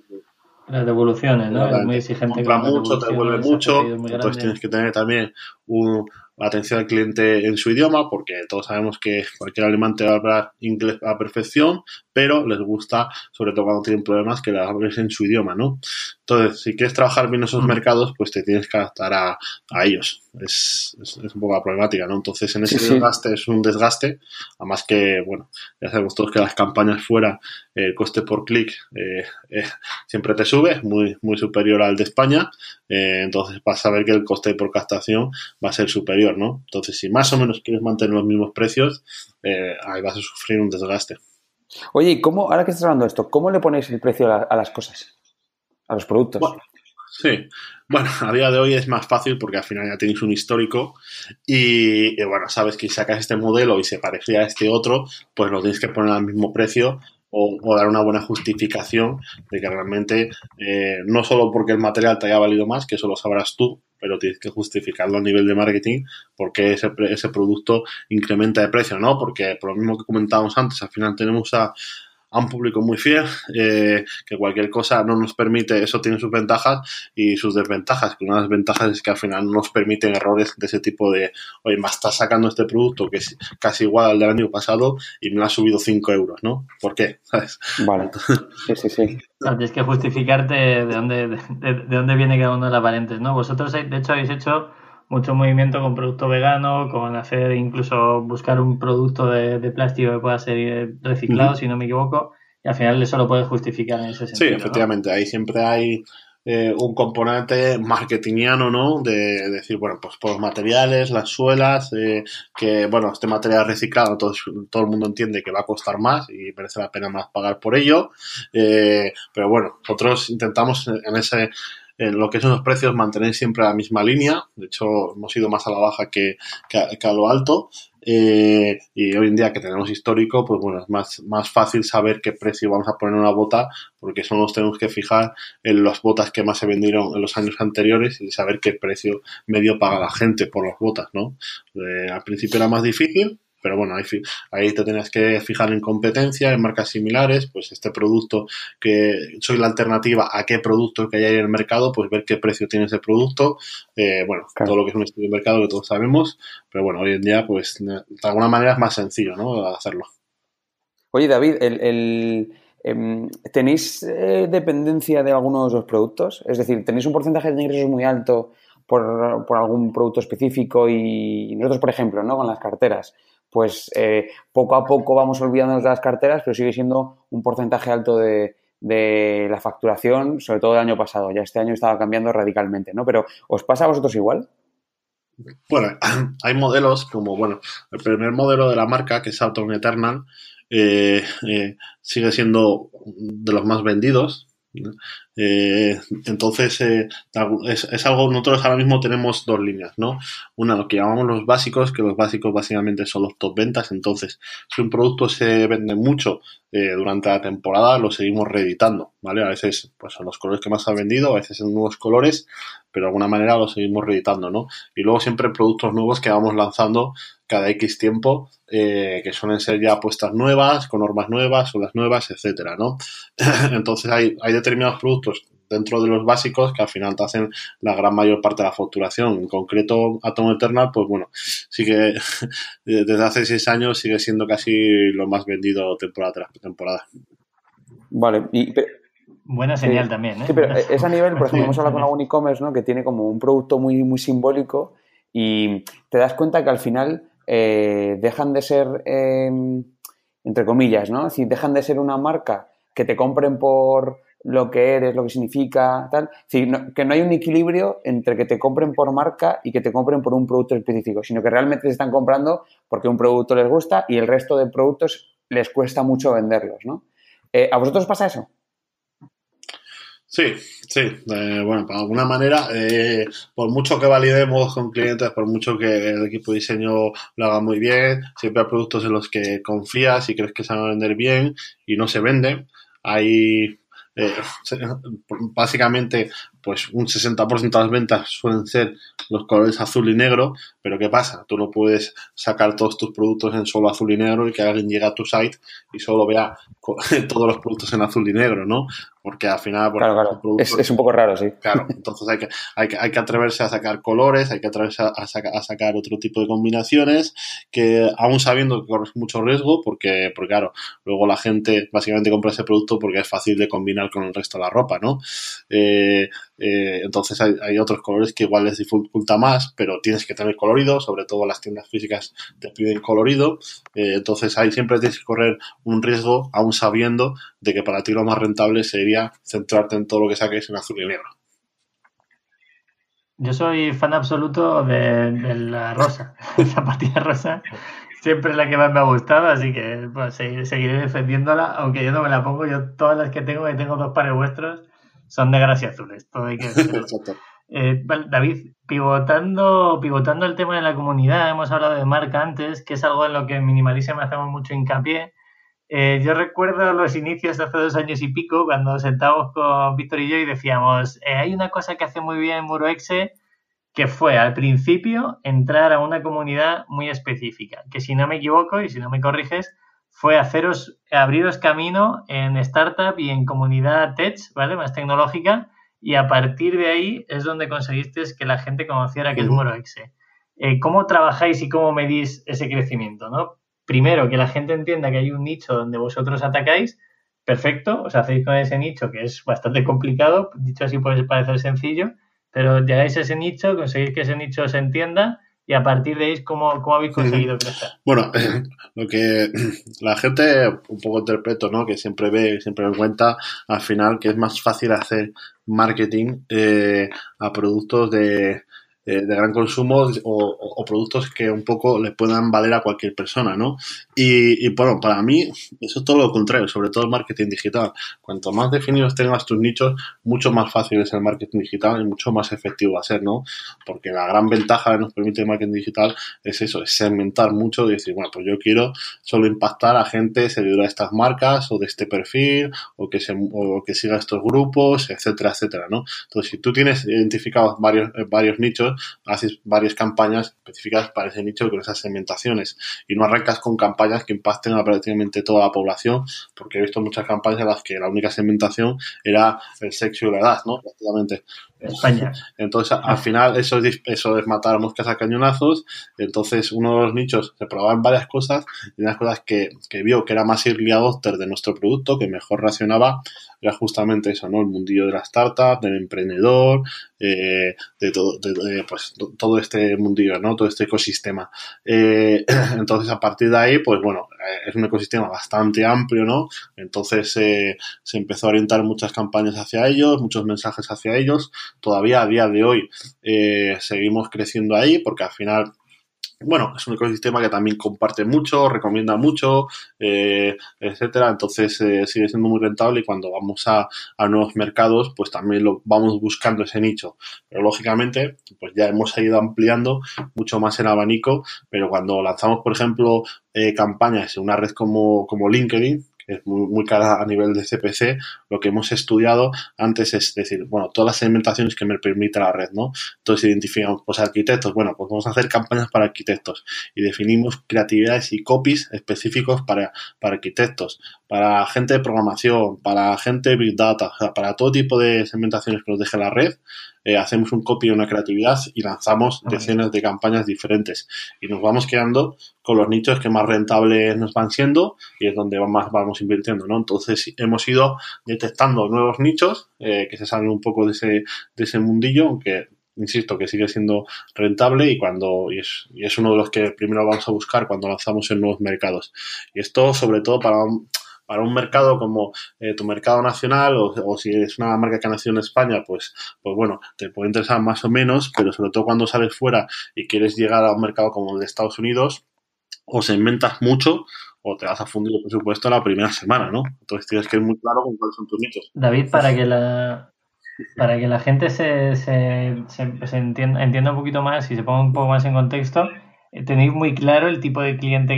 las devoluciones, ¿no? Es muy exigente. compra mucho, te devuelve mucho, entonces tienes que tener también un, atención al cliente en su idioma, porque todos sabemos que cualquier alemán te va a hablar inglés a perfección, pero les gusta, sobre todo cuando tienen problemas, que le hables en su idioma, ¿no? Entonces, si quieres trabajar bien esos Mm. mercados, pues te tienes que adaptar a, a ellos. Es, es, es un poco la problemática, ¿no? Entonces, en ese Sí, sí. desgaste es un desgaste, además que, bueno, ya sabemos todos que las campañas fuera, eh, el coste por clic eh, eh, siempre te sube, muy, muy superior al de España, eh, entonces vas a ver que el coste por captación va a ser superior, ¿no? Entonces, si más o menos quieres mantener los mismos precios, eh, ahí vas a sufrir un desgaste. Oye, ¿y cómo, ahora que estás hablando de esto, cómo le ponéis el precio a, la- a las cosas? A los productos. Bueno, Sí, bueno, a día de hoy es más fácil porque al final ya tenéis un histórico y, y, bueno, sabes que si sacas este modelo y se parecía a este otro, pues lo tienes que poner al mismo precio o, dar una buena justificación de que realmente eh, no solo porque el material te haya valido más, que eso lo sabrás tú, pero tienes que justificarlo a nivel de marketing porque ese, ese producto incrementa de precio, ¿no? Porque por lo mismo que comentábamos antes, al final tenemos a, a un público muy fiel, eh, que cualquier cosa no nos permite, eso tiene sus ventajas y sus desventajas, que una de las ventajas es que al final no nos permiten errores de ese tipo de, oye, me estás sacando este producto que es casi igual al del año pasado y me lo ha subido 5 euros, ¿no? ¿Por qué? *laughs* ¿Sabes? Vale. Sí, sí, sí. Claro, tienes que justificarte de dónde, de, de dónde viene cada uno de las variantes, ¿no? Vosotros, de hecho, habéis hecho mucho movimiento con producto vegano, con hacer incluso buscar un producto de, de plástico que pueda ser eh, reciclado, si no me equivoco, y al final eso lo puedes justificar en ese Sí, sentido. ¿no? efectivamente, ahí siempre hay eh, un componente marketingiano, ¿no? De, decir, bueno, pues por los materiales, las suelas, eh, que, bueno, este material reciclado, todo, todo el mundo entiende que va a costar más y merece la pena más pagar por ello. Eh, pero bueno, nosotros intentamos en ese en lo que son los precios mantener siempre la misma línea. De hecho, hemos ido más a la baja que, a, que a lo alto. Eh, y hoy en día que tenemos histórico, pues bueno, es más, más fácil saber qué precio vamos a poner una bota, porque solo nos tenemos que fijar en las botas que más se vendieron en los años anteriores y saber qué precio medio paga la gente por las botas, ¿no? Eh, al principio era más difícil, pero bueno, ahí, ahí, te tenías que fijar en competencia, en marcas similares, pues este producto que soy la alternativa a qué producto que hay en el mercado, pues ver qué precio tiene ese producto, eh, bueno, claro. todo lo que es un estudio de mercado que todos sabemos, pero bueno, hoy en día pues de alguna manera es más sencillo, ¿no? Hacerlo. Oye, David, el, el eh, ¿tenéis eh, dependencia de algunos de los productos? Es decir, ¿tenéis un porcentaje de ingresos muy alto por, por algún producto específico? Y nosotros, por ejemplo, ¿no? Con las carteras, pues eh, poco a poco vamos olvidándonos de las carteras, pero sigue siendo un porcentaje alto de, de, la facturación, sobre todo del año pasado. Ya este año estaba cambiando radicalmente, ¿no? Pero ¿os pasa a vosotros igual? Bueno, *clears throat* hay modelos como, bueno, el primer modelo de la marca, que es Autumn Eternal, eh, eh, sigue siendo de los más vendidos. Eh, entonces, eh, es, es, algo, nosotros ahora mismo tenemos dos líneas, ¿no? Una, lo que llamamos los básicos, que los básicos básicamente son los top ventas. Entonces, si un producto se vende mucho eh, durante la temporada, lo seguimos reeditando, ¿vale? A veces pues son los colores que más han vendido, a veces son nuevos colores, pero de alguna manera los seguimos reeditando, ¿no? Y luego siempre productos nuevos que vamos lanzando cada X tiempo, eh, que suelen ser ya apuestas nuevas, con normas nuevas, olas nuevas, etcétera, ¿no? *clears throat* Entonces hay, hay determinados productos dentro de los básicos que al final te hacen la gran mayor parte de la facturación. En concreto, Atom Eternal, pues bueno, sigue *laughs* desde hace seis años sigue siendo casi lo más vendido temporada tras temporada. Vale, y, Buena señal también, ¿eh? Sí, pero es a nivel, por ejemplo, hemos hablado con algún e-commerce, ¿no? Que tiene como un producto muy, muy simbólico y te das cuenta que al final eh, dejan de ser, em, entre comillas, ¿no? Decir, dejan de ser una marca que te compren por lo que eres, lo que significa, tal. Es que no hay un equilibrio entre que te compren por marca y que te compren por un producto específico, sino que realmente te están comprando porque un producto les gusta y el resto de productos les cuesta mucho venderlos, ¿no? Eh, ¿A vosotros pasa eso? Sí, sí. Eh, bueno, de alguna manera, eh, por mucho que validemos con clientes, por mucho que el equipo de diseño lo haga muy bien, siempre hay productos en los que confías y crees que se van a vender bien y no se venden. Hay eh, básicamente, pues un 60% de las ventas suelen ser los colores azul y negro, pero ¿qué pasa? Tú no puedes sacar todos tus productos en solo azul y negro y que alguien llegue a tu site y solo vea *laughs* todos los productos en azul y negro, ¿no? porque al final... es, un poco raro, sí. Claro, entonces hay que, hay que, hay que atreverse a sacar colores, hay que atreverse a, a, sacar otro tipo de combinaciones, que aún sabiendo que corres mucho riesgo, porque, porque claro, luego la gente básicamente compra ese producto porque es fácil de combinar con el resto de la ropa, ¿no? Eh, eh, entonces hay, otros colores que igual les dificulta más, pero tienes que tener colorido, sobre todo las tiendas físicas te piden colorido, eh, entonces ahí siempre tienes que correr un riesgo, aún sabiendo de que para ti lo más rentable sería centrarte en todo lo que saques en azul y negro. Yo soy fan absoluto de, la rosa, *laughs* esa partida rosa. Siempre es la que más me ha gustado, así que pues, seguiré defendiéndola, aunque yo no me la pongo. Yo todas las que tengo, que tengo dos pares vuestros, son negras y azules. Todo hay que *laughs* eh, David, pivotando, pivotando el tema de la comunidad, hemos hablado de marca antes, que es algo en lo que en Minimalism hacemos mucho hincapié. Eh, yo recuerdo los inicios de hace dos años y pico, cuando sentábamos con Víctor y yo y decíamos, eh, hay una cosa que hace muy bien Muroexe, que fue al principio entrar a una comunidad muy específica, que si no me equivoco y si no me corriges, fue haceros, abriros camino en startup y en comunidad tech, ¿vale? Más tecnológica, y a partir de ahí es donde conseguiste que la gente conociera que es Muroexe. Eh, ¿Cómo trabajáis y cómo medís ese crecimiento? ¿no? Primero, que la gente entienda que hay un nicho donde vosotros atacáis, perfecto, os hacéis con ese nicho que es bastante complicado, dicho así puede parecer sencillo, pero llegáis a ese nicho, conseguís que ese nicho se entienda y a partir de ahí, ¿cómo, cómo habéis conseguido crecer? Bueno, *clears throat* lo que la gente un poco interpreto, ¿no? Que siempre ve, siempre me cuenta al final que es más fácil hacer marketing eh, a productos de, eh, de gran consumo o, productos que un poco le puedan valer a cualquier persona, ¿no? Y, bueno, para mí eso es todo lo contrario, sobre todo el marketing digital. Cuanto más definidos tengas tus nichos, mucho más fácil es el marketing digital y mucho más efectivo va a ser, ¿no? Porque la gran ventaja que nos permite el marketing digital es eso, es segmentar mucho y decir, bueno, pues yo quiero solo impactar a gente seguidora de estas marcas o de este perfil o que, se, o que siga estos grupos, etcétera, etcétera, ¿no? Entonces, si tú tienes identificados varios, varios nichos, haces varias campañas específicas para ese nicho con esas segmentaciones y no arrancas con campañas que impacten a prácticamente toda la población, porque he visto muchas campañas en las que la única segmentación era el sexo y la edad, ¿no? Prácticamente. España. Entonces, al final, eso es, eso es matar moscas a cañonazos. Entonces, uno de los nichos se probaban varias cosas y una de las cosas que, que vio que era más early adopter de nuestro producto, que mejor reaccionaba, era justamente eso, ¿no? El mundillo de la startup, del emprendedor, eh, de, todo, de, pues, todo este mundillo, ¿no? Todo este ecosistema. Eh, *clears throat* entonces, a partir de ahí, pues bueno, eh, es un ecosistema bastante amplio, ¿no? Entonces, se empezó a orientar muchas campañas hacia ellos, muchos mensajes hacia ellos. Todavía a día de hoy seguimos creciendo ahí porque al final bueno, es un ecosistema que también comparte mucho, recomienda mucho, eh, etcétera. Entonces eh, sigue siendo muy rentable y cuando vamos a, nuevos mercados, pues también lo vamos buscando ese nicho. Pero lógicamente, pues ya hemos ido ampliando mucho más el abanico. Pero cuando lanzamos, por ejemplo, eh, campañas en una red como, como LinkedIn, es muy, muy cara a nivel de CPC, lo que hemos estudiado antes es decir, bueno, todas las segmentaciones que me permite la red, ¿no? Entonces identificamos, pues arquitectos, bueno, pues vamos a hacer campañas para arquitectos y definimos creatividades y copies específicos para, para arquitectos, para gente de programación, para gente de Big Data, o sea, para todo tipo de segmentaciones que nos deje la red, eh, hacemos un copy y una creatividad y lanzamos decenas de campañas diferentes. Y nos vamos quedando con los nichos que más rentables nos van siendo y es donde más vamos invirtiendo, ¿no? Entonces hemos ido detectando nuevos nichos eh, que se salen un poco de ese, de ese mundillo, aunque insisto que sigue siendo rentable y cuando y es, y es uno de los que primero vamos a buscar cuando lanzamos en nuevos mercados. Y esto sobre todo para para un mercado como eh, tu mercado nacional o, si es una marca que ha nacido en España, pues, pues bueno, te puede interesar más o menos, pero sobre todo cuando sales fuera y quieres llegar a un mercado como el de Estados Unidos, o se inventas mucho o te vas a fundir el presupuesto la primera semana, ¿no? Entonces tienes que ir muy claro con cuáles son tus nichos. David, para que la, para que la gente se, se, se, entienda, entienda, un poquito más y se ponga un poco más en contexto, tenéis muy claro el tipo de cliente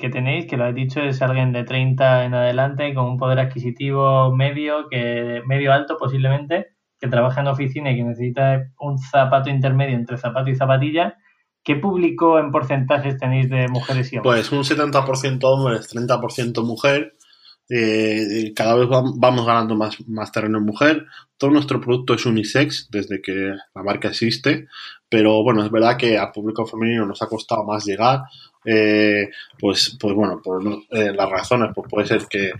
que, tenéis, que lo habéis dicho, es alguien de 30 en adelante, con un poder adquisitivo medio, que medio alto posiblemente, que trabaja en oficina y que necesita un zapato intermedio entre zapato y zapatilla. ¿Qué público en porcentajes tenéis de mujeres y hombres? Pues un 70% hombres, 30% mujer. Eh, cada vez vamos ganando más, más terreno en mujer. Todo nuestro producto es unisex desde que la marca existe, pero bueno, es verdad que al público femenino nos ha costado más llegar. Eh, pues, pues bueno, por eh, las razones, pues puede ser que,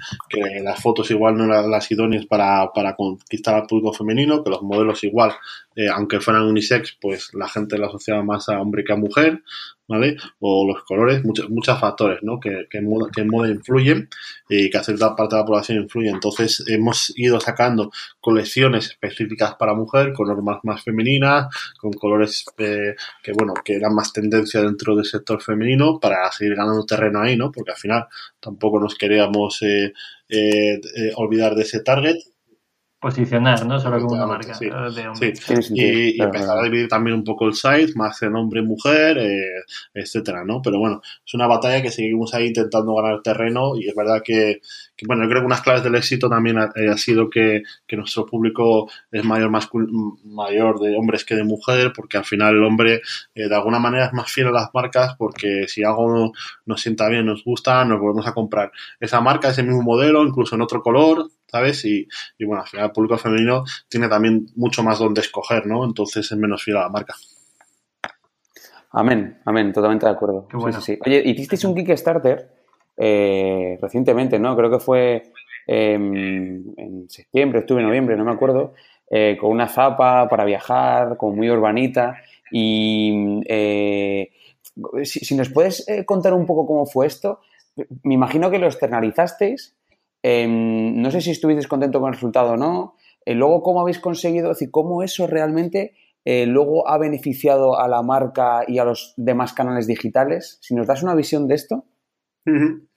las fotos igual no eran las idóneas para, para conquistar al público femenino, que los modelos igual, eh, aunque fueran unisex, pues la gente lo asociaba más a hombre que a mujer. ¿Vale? O los colores, muchos, muchos factores, ¿no? Que, que, en moda, que en moda influyen y que a cierta parte de la población influye. Entonces hemos ido sacando colecciones específicas para mujer, con normas más femeninas, con colores eh, que, bueno, que eran más tendencia dentro del sector femenino para seguir ganando terreno ahí, ¿no? Porque al final tampoco nos queríamos eh, eh, olvidar de ese target posicionar, ¿no? Solo como una marca sí, Y, empezar a dividir también un poco el site, más en hombre-mujer, eh, etcétera, ¿no? Pero bueno, es una batalla que seguimos ahí intentando ganar terreno y es verdad que, bueno, yo creo que unas claves del éxito también ha, eh, sido que, nuestro público es mayor, más mayor de hombres que de mujer, porque al final el hombre eh, de alguna manera es más fiel a las marcas porque si algo nos sienta bien, nos gusta, nos volvemos a comprar esa marca, ese mismo modelo, incluso en otro color, ¿sabes? Y, y, bueno, al final el público femenino tiene también mucho más donde escoger, ¿no? Entonces es menos fiel a la marca. Amén, amén, totalmente de acuerdo. sí, sí, Oye, hicisteis un Kickstarter eh, recientemente, ¿no? Creo que fue em, en septiembre, octubre, noviembre, no me acuerdo, eh, con una zapa para viajar, como muy urbanita. Y eh, si, si, nos puedes contar un poco cómo fue esto, me imagino que lo externalizasteis Em, no sé si estuvisteis contento con el resultado o no. Luego, ¿cómo habéis conseguido, es decir, cómo eso realmente luego ha beneficiado a la marca y a los demás canales digitales? Si nos das una visión de esto.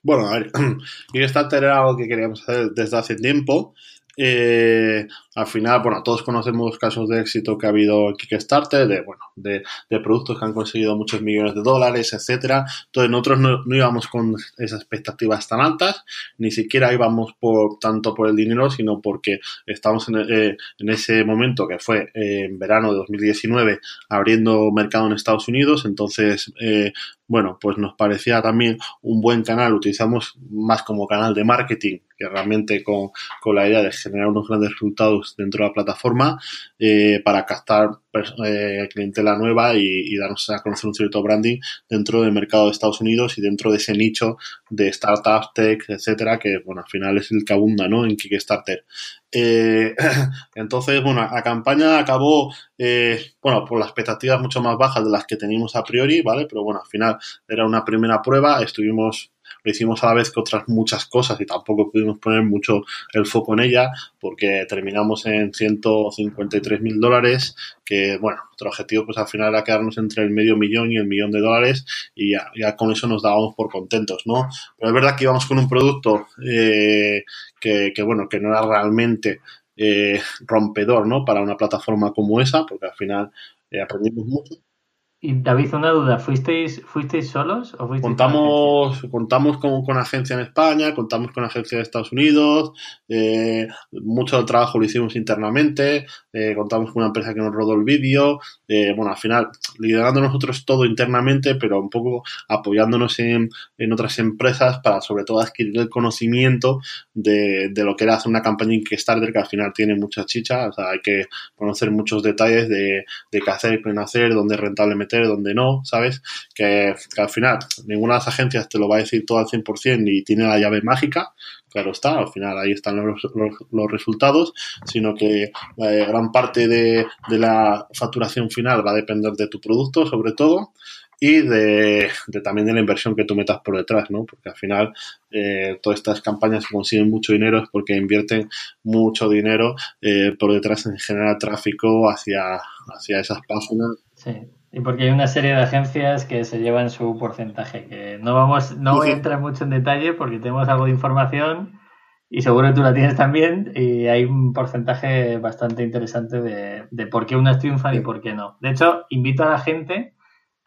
Bueno, a ver, *clears throat* Kickstarter era algo que queríamos hacer desde hace tiempo. Eh, al final, bueno, todos conocemos casos de éxito que ha habido en Kickstarter, de, bueno, de, productos que han conseguido muchos millones de dólares, etcétera. Entonces, nosotros no, íbamos con esas expectativas tan altas, ni siquiera íbamos por tanto por el dinero, sino porque estamos en, eh, ese momento que fue eh, en verano de 2019 abriendo mercado en Estados Unidos. Entonces, eh, bueno, pues nos parecía también un buen canal. Utilizamos más como canal de marketing que realmente con la idea de generar unos grandes resultados dentro de la plataforma eh, para captar eh, clientela nueva y, darnos a conocer un cierto branding dentro del mercado de Estados Unidos y dentro de ese nicho de startups, tech, etcétera, que bueno, al final es el que abunda ¿no? en Kickstarter. Eh, *clears throat* entonces, bueno, la campaña acabó, bueno, por las expectativas mucho más bajas de las que teníamos a priori, ¿vale? Pero bueno, al final era una primera prueba, estuvimos lo hicimos a la vez que otras muchas cosas y tampoco pudimos poner mucho el foco en ella porque terminamos en 153 mil dólares que bueno, nuestro objetivo pues al final era quedarnos entre el medio millón y el millón de dólares y ya, con eso nos dábamos por contentos, ¿no? Pero es verdad que íbamos con un producto eh, que, bueno, que no era realmente eh, rompedor, ¿no? Para una plataforma como esa, porque al final eh, aprendimos mucho Y David, una duda, ¿fuisteis, ¿fuisteis solos o fuisteis contamos, contamos con, con, agencia en España, contamos con agencia de Estados Unidos, eh, mucho del trabajo lo hicimos internamente, eh, contamos con una empresa que nos rodó el vídeo, eh, bueno, al final liderando nosotros todo internamente, pero un poco apoyándonos en, en, otras empresas para sobre todo adquirir el conocimiento de, de lo que era hacer una campaña en Kickstarter que al final tiene mucha chicha, o sea, hay que conocer muchos detalles de, de qué hacer, qué no hacer, dónde es rentable meter donde no, ¿sabes? Que, al final ninguna de las agencias te lo va a decir todo al 100% y tiene la llave mágica, claro está, al final ahí están los, los, resultados, sino que eh, gran parte de, de, la facturación final va a depender de tu producto, sobre todo, y de, de, también de la inversión que tú metas por detrás, ¿no? Porque al final eh, todas estas campañas que consiguen mucho dinero es porque invierten mucho dinero eh, por detrás en generar tráfico hacia, hacia esas páginas. Sí. Y porque hay una serie de agencias que se llevan su porcentaje, que no vamos, no voy a entrar mucho en detalle porque tenemos algo de información y seguro que tú la tienes también y hay un porcentaje bastante interesante de, de por qué unas triunfan y por qué no. De hecho, invito a la gente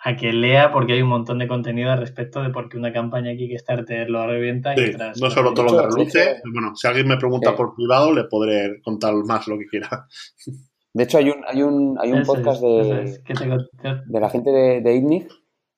a que lea porque hay un montón de contenido al respecto de por qué una campaña aquí que Kickstarter lo revienta. Sí, no solo todo lo que reluce. Bueno, si alguien me pregunta por privado, le podré contar más lo que quiera. De hecho, hay un, hay un, hay un podcast de, de la gente de, de ITNIC,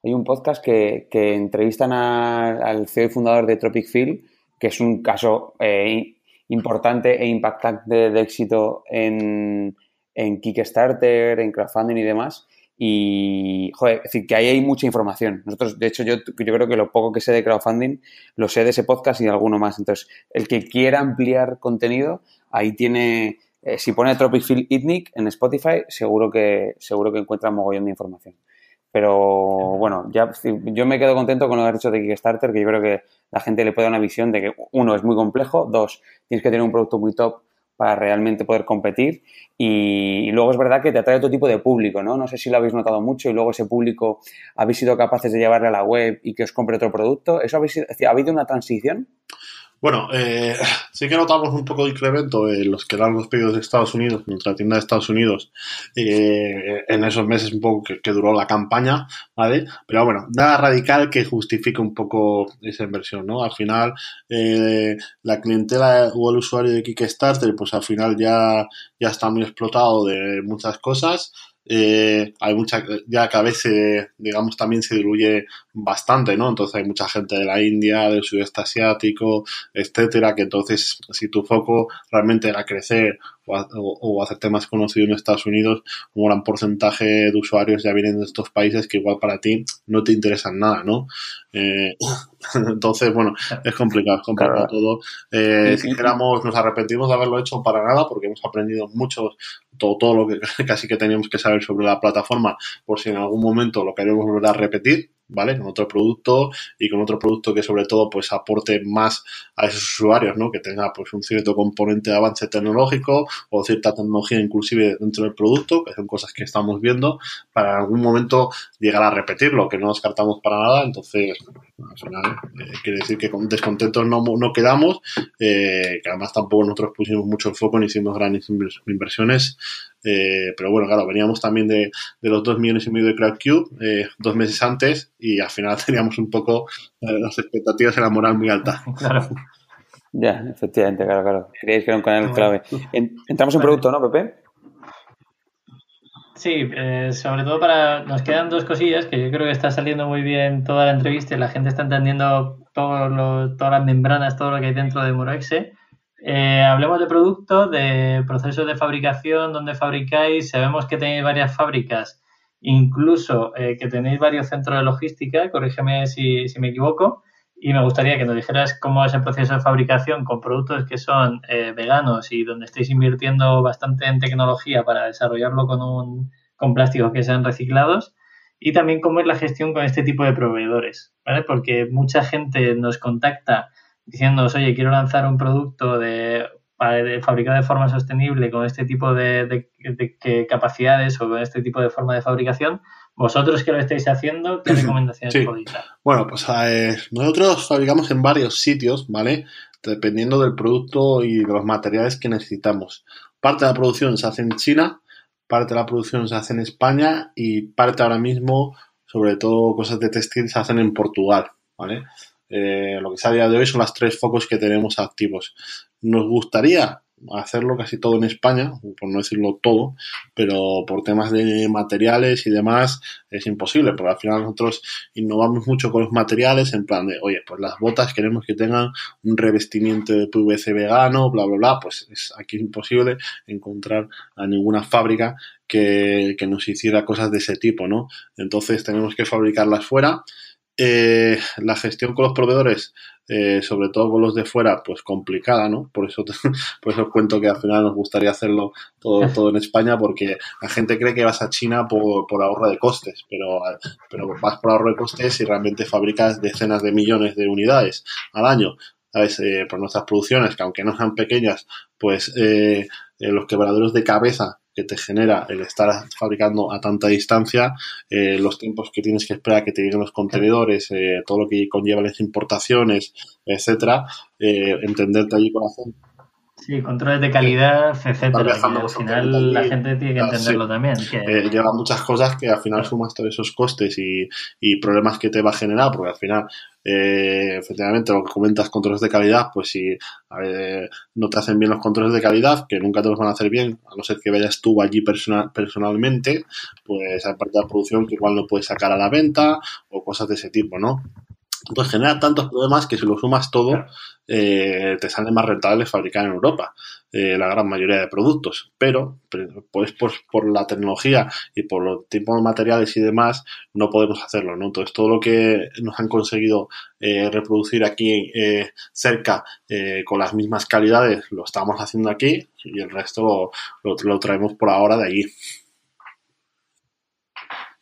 hay un podcast que, que entrevistan al CEO y fundador de Tropic Field, que es un caso eh, importante e impactante de éxito en, en Kickstarter, en crowdfunding y demás. Y, joder, es decir, que ahí hay mucha información. Nosotros, de hecho, yo, yo creo que lo poco que sé de crowdfunding lo sé de ese podcast y de alguno más. Entonces, el que quiera ampliar contenido, ahí tiene, eh, si pone Tropic Field Ethnic en Spotify, seguro que, seguro que encuentra un mogollón de información. Pero bueno, ya yo me quedo contento con lo que has dicho de Kickstarter, que yo creo que la gente le puede dar una visión de que uno es muy complejo, dos, tienes que tener un producto muy top para realmente poder competir y, luego es verdad que te atrae otro tipo de público, ¿no? No sé si lo habéis notado mucho y luego ese público habéis sido capaces de llevarle a la web y que os compre otro producto. ¿Eso habéis, ¿Ha habido una transición? Bueno, eh, sí que notamos un poco de incremento en los que eran los pedidos de Estados Unidos, nuestra tienda de Estados Unidos, eh, en esos meses un poco que, duró la campaña, ¿vale? Pero bueno, nada radical que justifique un poco esa inversión, ¿no? Al final, eh, la clientela o el usuario de Kickstarter, pues al final ya, ya está muy explotado de muchas cosas. Eh, hay mucha, ya cada vez se, digamos, también se diluye bastante, ¿no? Entonces hay mucha gente de la India, del sudeste asiático, etcétera, que entonces si tu foco realmente era crecer o, hacerte más conocido en Estados Unidos, un gran porcentaje de usuarios ya vienen de estos países que igual para ti no te interesan nada, ¿no? Eh, *laughs* entonces, bueno, es complicado, es complicado todo. Eh, si queramos, nos arrepentimos de haberlo hecho para nada porque hemos aprendido mucho, todo, todo lo que *laughs* casi que teníamos que saber sobre la plataforma por si en algún momento lo queremos volver a repetir ¿vale? Con otro producto y con otro producto que sobre todo pues aporte más a esos usuarios, ¿no? Que tenga pues un cierto componente de avance tecnológico o cierta tecnología inclusive dentro del producto, que son cosas que estamos viendo, para en algún momento llegar a repetirlo, que no descartamos para nada, entonces al final eh, quiere decir que con descontentos no, no quedamos, eh, que además tampoco nosotros pusimos mucho el foco ni hicimos grandes inversiones eh, pero bueno, claro, veníamos también de, de los dos millones y medio de CrowdCube eh, dos meses antes y al final *laughs* teníamos un poco eh, las expectativas en la moral muy alta. *laughs* Claro. Ya, efectivamente, claro, claro. Creéis que era un canal clave. Entramos en producto, ¿no, Pepe? Sí, eh, sobre todo para. Nos quedan dos cosillas que yo creo que está saliendo muy bien toda la entrevista y la gente está entendiendo todo lo, todas las membranas, todo lo que hay dentro de Murexe. Eh, hablemos de producto, de procesos de fabricación, dónde fabricáis. Sabemos que tenéis varias fábricas, incluso eh, que tenéis varios centros de logística, corrígeme si, me equivoco. Y me gustaría que nos dijeras cómo es el proceso de fabricación con productos que son eh, veganos y donde estáis invirtiendo bastante en tecnología para desarrollarlo con, un, con plásticos que sean reciclados. Y también cómo es la gestión con este tipo de proveedores, ¿vale? Porque mucha gente nos contacta diciendo, oye, quiero lanzar un producto de, de fabricar de forma sostenible con este tipo de, capacidades o con este tipo de forma de fabricación, vosotros que lo estáis haciendo, ¿qué recomendaciones podéis dar? Bueno, pues eh, nosotros fabricamos en varios sitios, ¿vale? Dependiendo del producto y de los materiales que necesitamos. Parte de la producción se hace en China, parte de la producción se hace en España y parte ahora mismo, sobre todo cosas de textil, se hacen en Portugal, ¿vale? Eh, lo que sea a día de hoy son las tres focos que tenemos activos. Nos gustaría hacerlo casi todo en España, por no decirlo todo, pero por temas de materiales y demás es imposible, porque al final nosotros innovamos mucho con los materiales en plan de, oye, pues las botas queremos que tengan un revestimiento de PVC vegano, bla, bla, bla, pues es aquí imposible encontrar a ninguna fábrica que, que nos hiciera cosas de ese tipo, ¿no? Entonces tenemos que fabricarlas fuera eh, la gestión con los proveedores, eh, sobre todo con los de fuera, pues complicada, ¿no? Por eso, *laughs* por eso os cuento que al final nos gustaría hacerlo todo, *laughs* todo en España, porque la gente cree que vas a China por, por ahorro de costes, pero, pero vas por ahorro de costes y realmente fabricas decenas de millones de unidades al año. ¿Sabes? Eh, por nuestras producciones, que aunque no sean pequeñas, pues eh, los quebraderos de cabeza que te genera el estar fabricando a tanta distancia, eh, los tiempos que tienes que esperar que te lleguen los contenedores, eh, todo lo que conlleva las importaciones, etcétera, eh, entenderte allí con la. Sí, controles de calidad, etcétera. al final la gente tiene que entenderlo también. Que... lleva muchas cosas que al final sumas todos esos costes y, y problemas que te va a generar, porque al final eh, efectivamente, lo que comentas, controles de calidad, pues si no te hacen bien los controles de calidad, que nunca te los van a hacer bien, a no ser que vayas tú allí personal, personalmente, pues hay parte de la producción que igual no puedes sacar a la venta o cosas de ese tipo, ¿no? Entonces genera tantos problemas que si lo sumas todo, eh, te sale más rentable fabricar en Europa eh, la gran mayoría de productos. Pero, pues, por, la tecnología y por los tipos de materiales y demás, no podemos hacerlo, ¿no? Entonces, todo lo que nos han conseguido eh, reproducir aquí cerca con las mismas calidades, lo estamos haciendo aquí y el resto lo traemos por ahora de allí.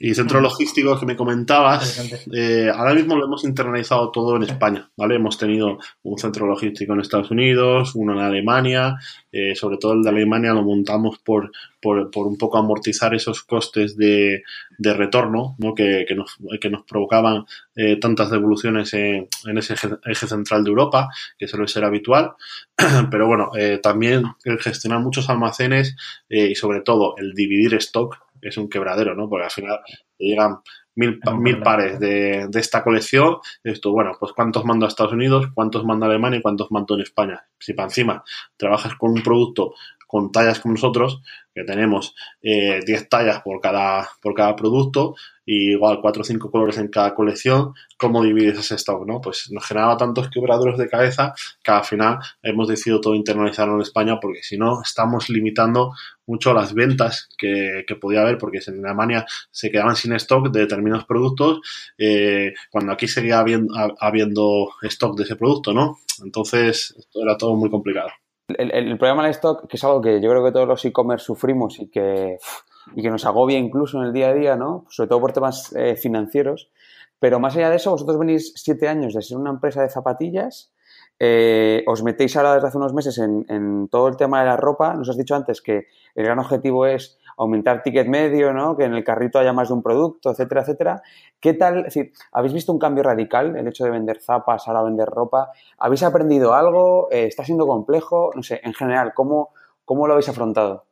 Y centro logístico que me comentabas, eh, ahora mismo lo hemos internalizado todo en España, ¿vale? Hemos tenido un centro logístico en Estados Unidos, uno en Alemania, eh, sobre todo el de Alemania lo montamos por, por, por un poco amortizar esos costes de, de retorno, ¿no? Que, que, nos, que nos provocaban eh, tantas devoluciones en, en, ese eje, central de Europa, que suele ser habitual. *clears throat* Pero bueno, también el gestionar muchos almacenes y sobre todo el dividir stock es un quebradero, ¿no? Porque al final te llegan mil, mil pares de, de, esta colección. esto, bueno, pues cuántos mando a Estados Unidos, cuántos mando a Alemania y cuántos mando en España. Si para encima trabajas con un producto con tallas como nosotros, que tenemos eh, 10 tallas por cada, por cada producto, y igual 4 o 5 colores en cada colección, ¿cómo divides ese stock? ¿no? Pues nos generaba tantos quebradores de cabeza que al final hemos decidido todo internalizarlo en España porque si no estamos limitando mucho las ventas que, que podía haber porque en Alemania se quedaban sin stock de determinados productos eh, cuando aquí seguía habiendo, habiendo stock de ese producto, ¿no? Entonces, esto era todo muy complicado. El, problema del stock, que es algo que yo creo que todos los e-commerce sufrimos y que, y que nos agobia incluso en el día a día, ¿no? Sobre todo por temas eh, financieros. Pero más allá de eso, vosotros venís siete años de ser una empresa de zapatillas, eh, os metéis ahora desde hace unos meses en, en, todo el tema de la ropa. Nos has dicho antes que el gran objetivo es aumentar ticket medio, ¿no? que en el carrito haya más de un producto, etcétera, etcétera. ¿Qué tal? Es decir, ¿habéis visto un cambio radical el hecho de vender zapas, ahora vender ropa? ¿Habéis aprendido algo? Eh, ¿Está siendo complejo? No sé, en general, ¿cómo, cómo lo habéis afrontado?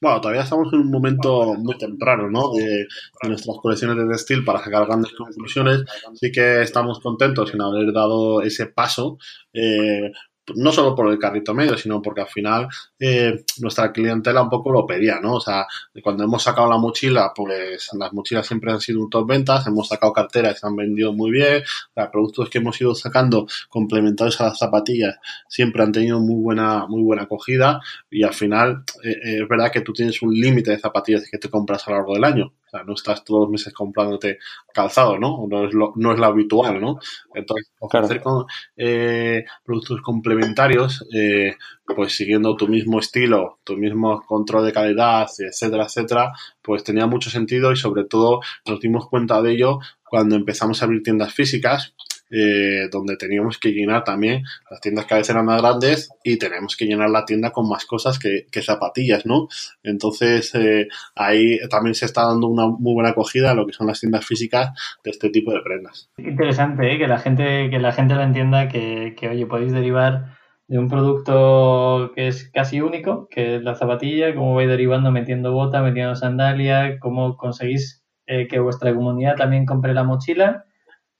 Bueno, todavía estamos en un momento muy temprano, ¿no? De, de, nuestras colecciones de textil para sacar grandes conclusiones. Sí que estamos contentos en haber dado ese paso, eh, no solo por el carrito medio, sino porque al final eh, nuestra clientela un poco lo pedía, ¿no? O sea, cuando hemos sacado la mochila, pues las mochilas siempre han sido un top ventas, hemos sacado carteras y se han vendido muy bien, los productos que hemos ido sacando complementarios a las zapatillas siempre han tenido muy buena, muy buena acogida y al final eh, eh, es verdad que tú tienes un límite de zapatillas que te compras a lo largo del año. O sea, no estás todos los meses comprándote calzado, ¿no? No es lo, no es lo habitual, ¿no? Entonces, ofrecer con, eh, productos complementarios, eh, pues siguiendo tu mismo estilo, tu mismo control de calidad, etcétera, etcétera, pues tenía mucho sentido y sobre todo nos dimos cuenta de ello cuando empezamos a abrir tiendas físicas eh, donde teníamos que llenar también las tiendas cada vez eran más grandes y tenemos que llenar la tienda con más cosas que, que zapatillas, ¿no? Entonces eh, ahí también se está dando una muy buena acogida a lo que son las tiendas físicas de este tipo de prendas. Interesante, ¿eh? que la gente que la gente entienda que, que oye podéis derivar de un producto que es casi único, que es la zapatilla, cómo vais derivando metiendo bota, metiendo sandalia, cómo conseguís eh, que vuestra comunidad también compre la mochila,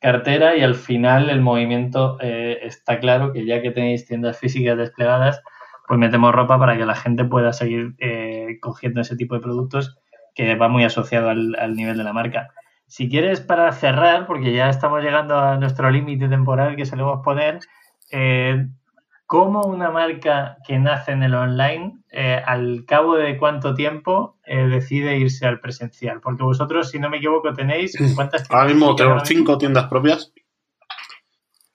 cartera y al final el movimiento eh, está claro que ya que tenéis tiendas físicas desplegadas, pues metemos ropa para que la gente pueda seguir eh, cogiendo ese tipo de productos que va muy asociado al, al nivel de la marca. Si quieres, para cerrar, porque ya estamos llegando a nuestro límite temporal que solemos poner, eh, ¿cómo una marca que nace en el online, eh, al cabo de cuánto tiempo eh, decide irse al presencial? Porque vosotros, si no me equivoco, tenéis cuántas Ahora mismo tenemos cinco tiendas propias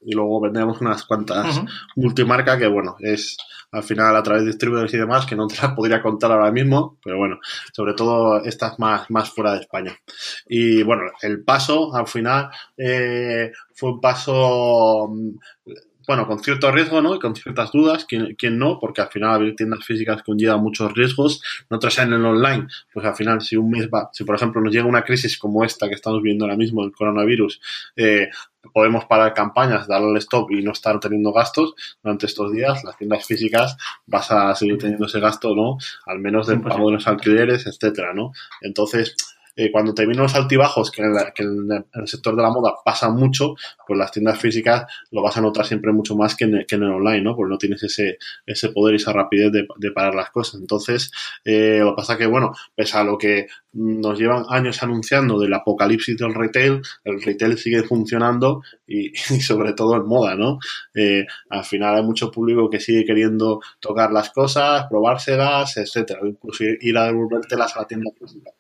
y luego vendemos unas cuantas multimarca que, bueno, es al final a través de distribuidores y demás, que no te las podría contar ahora mismo, pero bueno, sobre todo estas más, más fuera de España. Y bueno, el paso al final eh, fue un paso bueno, con cierto riesgo, ¿no? Y con ciertas dudas, ¿quién, quién no? Porque al final abrir tiendas físicas conlleva muchos riesgos, no en el online, pues al final si un mes va, si por ejemplo nos llega una crisis como esta que estamos viendo ahora mismo, el coronavirus, eh, podemos parar campañas, darle al stop y no estar teniendo gastos durante estos días, las tiendas físicas vas a seguir teniendo ese gasto, ¿no? Al menos del pago de los alquileres, etcétera, ¿no? Entonces, eh, cuando te vienen los altibajos, que, en, el sector de la moda pasa mucho, pues las tiendas físicas lo vas a notar siempre mucho más que en, el, online, ¿no? Porque no tienes ese, ese poder y esa rapidez de, parar las cosas. Entonces, eh, lo que pasa que, bueno, pese a lo que nos llevan años anunciando del apocalipsis del retail, el retail sigue funcionando y, *laughs* sobre todo en moda, ¿no? Eh, al final hay mucho público que sigue queriendo tocar las cosas, probárselas, etcétera, incluso ir a devolvértelas a la tienda física.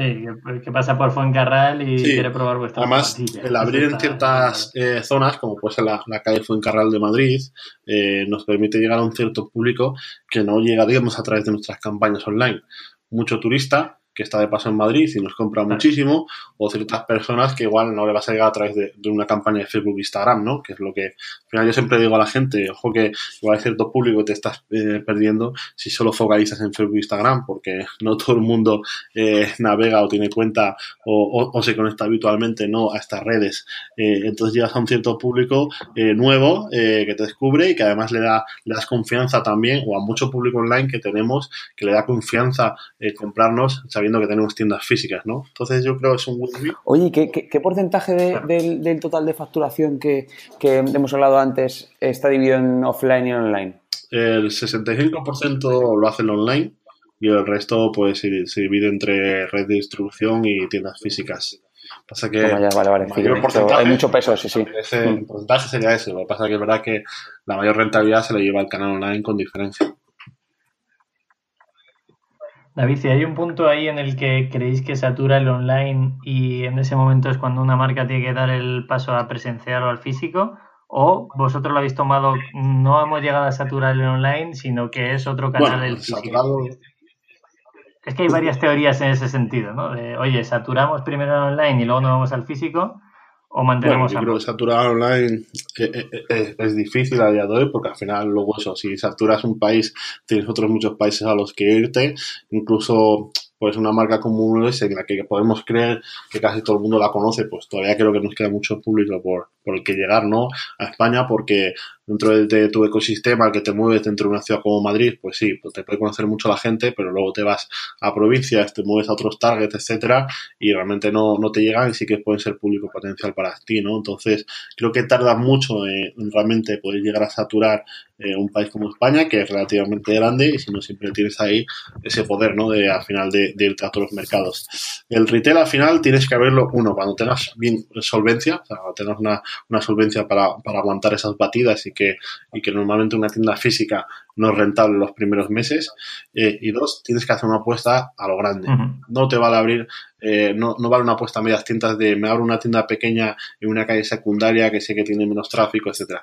Sí, que, pasa por Fuencarral y quiere probar vuestra Además, el abrir en ciertas eh, zonas, como puede ser la, la calle Fuencarral de Madrid, eh, nos permite llegar a un cierto público que no llega, digamos, a través de nuestras campañas online. Mucho turista que está de paso en Madrid y nos compra muchísimo, o ciertas personas que igual no le vas a llegar a través de, una campaña de Facebook e Instagram, ¿no? Que es lo que, al final yo siempre digo a la gente, ojo que igual hay cierto público que te estás eh, perdiendo si solo focalizas en Facebook e Instagram, porque no todo el mundo eh, navega o tiene cuenta o, se conecta habitualmente, ¿no? A estas redes. Eh, entonces llegas a un cierto público nuevo que te descubre y que además le, da, le das confianza también, o a mucho público online que tenemos, que le da confianza comprarnos sabiendo que tenemos tiendas físicas, ¿no? Entonces yo creo que es un win Oye, ¿qué, qué, porcentaje del, total de facturación que, hemos hablado antes está dividido en offline y online? El 65% lo hace en online y el resto pues se, divide entre red de distribución y tiendas físicas. Pasa que vale, vale. hay mucho peso, sí, sí. El porcentaje sería ese. Lo que pasa que es verdad que la mayor rentabilidad se le lleva al canal online con diferencia. David, si hay un punto ahí en el que creéis que satura el online y en ese momento es cuando una marca tiene que dar el paso a presencial o al físico, o vosotros lo habéis tomado, no hemos llegado a saturar el online, sino que es otro canal del físico. Es que hay varias teorías en ese sentido, ¿no? De, oye, saturamos primero el online y luego nos vamos al físico, o mantenemos bueno, yo creo que saturar online eh, eh, eh, es, difícil a día de hoy porque al final luego eso, si saturas un país tienes otros muchos países a los que irte, incluso pues una marca como es en la que podemos creer que casi todo el mundo la conoce, pues todavía creo que nos queda mucho público por, por el que llegar, ¿no? A España porque dentro de, tu ecosistema que te mueves dentro de una ciudad como Madrid, pues sí, pues te puede conocer mucho la gente, pero luego te vas a provincias, te mueves a otros targets, etcétera, y realmente no, no te llegan y sí que pueden ser público potencial para ti, ¿no? Entonces, creo que tarda mucho en realmente poder llegar a saturar eh, un país como España, que es relativamente grande, y si no siempre tienes ahí ese poder, ¿no? De al final de, de a otros mercados. El retail al final tienes que verlo, uno, cuando tengas bien solvencia, o sea, tengas una, una solvencia para, para aguantar esas batidas y que y que normalmente una tienda física no es rentable los primeros meses. Eh, y dos, tienes que hacer una apuesta a lo grande. No te vale abrir, eh, no, no, vale una apuesta a medias tiendas de me abro una tienda pequeña en una calle secundaria que sé que tiene menos tráfico, etcétera.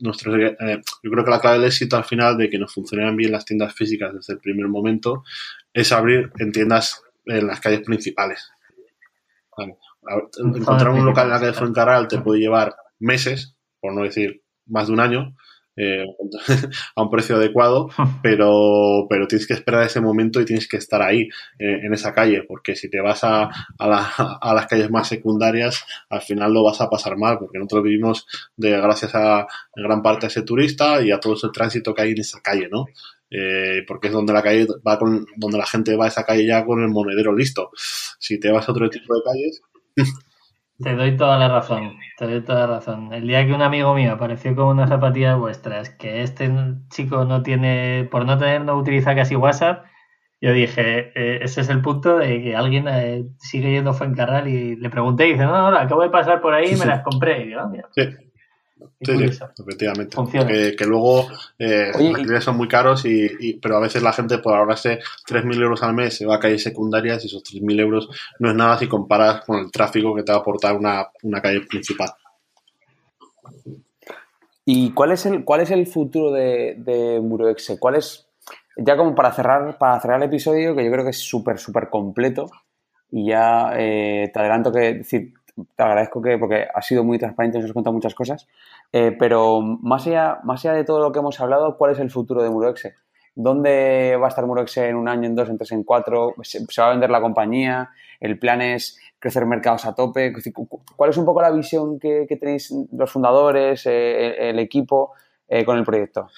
Nuestro, eh, yo creo que la clave del éxito al final de que nos funcionen bien las tiendas físicas desde el primer momento es abrir en tiendas en las calles principales. encontrar un local en la calle Fuencarral te puede llevar meses, por no decir más de un año, eh, *laughs* a un precio adecuado, *laughs* pero, pero tienes que esperar ese momento y tienes que estar ahí, eh, en esa calle, porque si te vas a, a, a, las calles más secundarias, al final lo vas a pasar mal, porque nosotros vivimos de, gracias a gran parte a ese turista y a todo ese tránsito que hay en esa calle, ¿no? Eh, porque es donde la calle va con, donde la gente va a esa calle ya con el monedero listo. Si te vas a otro tipo de calles. *laughs* Te doy toda la razón, te doy toda la razón. El día que un amigo mío apareció con unas zapatillas vuestras, que este chico no tiene, por no tener, no utiliza casi WhatsApp, yo dije, eh, ese es el punto de que alguien eh, sigue yendo a Fuencarral y le pregunté y dice, no, no, acabo de pasar por ahí y me las compré. Y yo, ah, mira. Sí. Sí, sí, efectivamente. Que, que, luego eh, los alquileres son muy caros, y, y, pero a veces la gente por ahorrarse 3.000 euros al mes se va a calles secundarias y esos 3.000 euros no es nada si comparas con el tráfico que te va a aportar una, una calle principal. ¿Y cuál es el, cuál es el futuro de, de Muroexe? ¿Cuál es, ya como para cerrar, para cerrar el episodio, que yo creo que es súper, súper completo, y ya eh, te adelanto que, decir, te agradezco que, porque has sido muy transparente, nos has contado muchas cosas, eh, pero más allá, más allá de todo lo que hemos hablado, ¿cuál es el futuro de Muroexe? ¿Dónde va a estar Muroexe en un año, en dos, en tres, en cuatro? ¿Se, va a vender la compañía? ¿El plan es crecer mercados a tope? ¿Cuál es un poco la visión que, que tenéis los fundadores, eh, el, equipo eh, con el proyecto?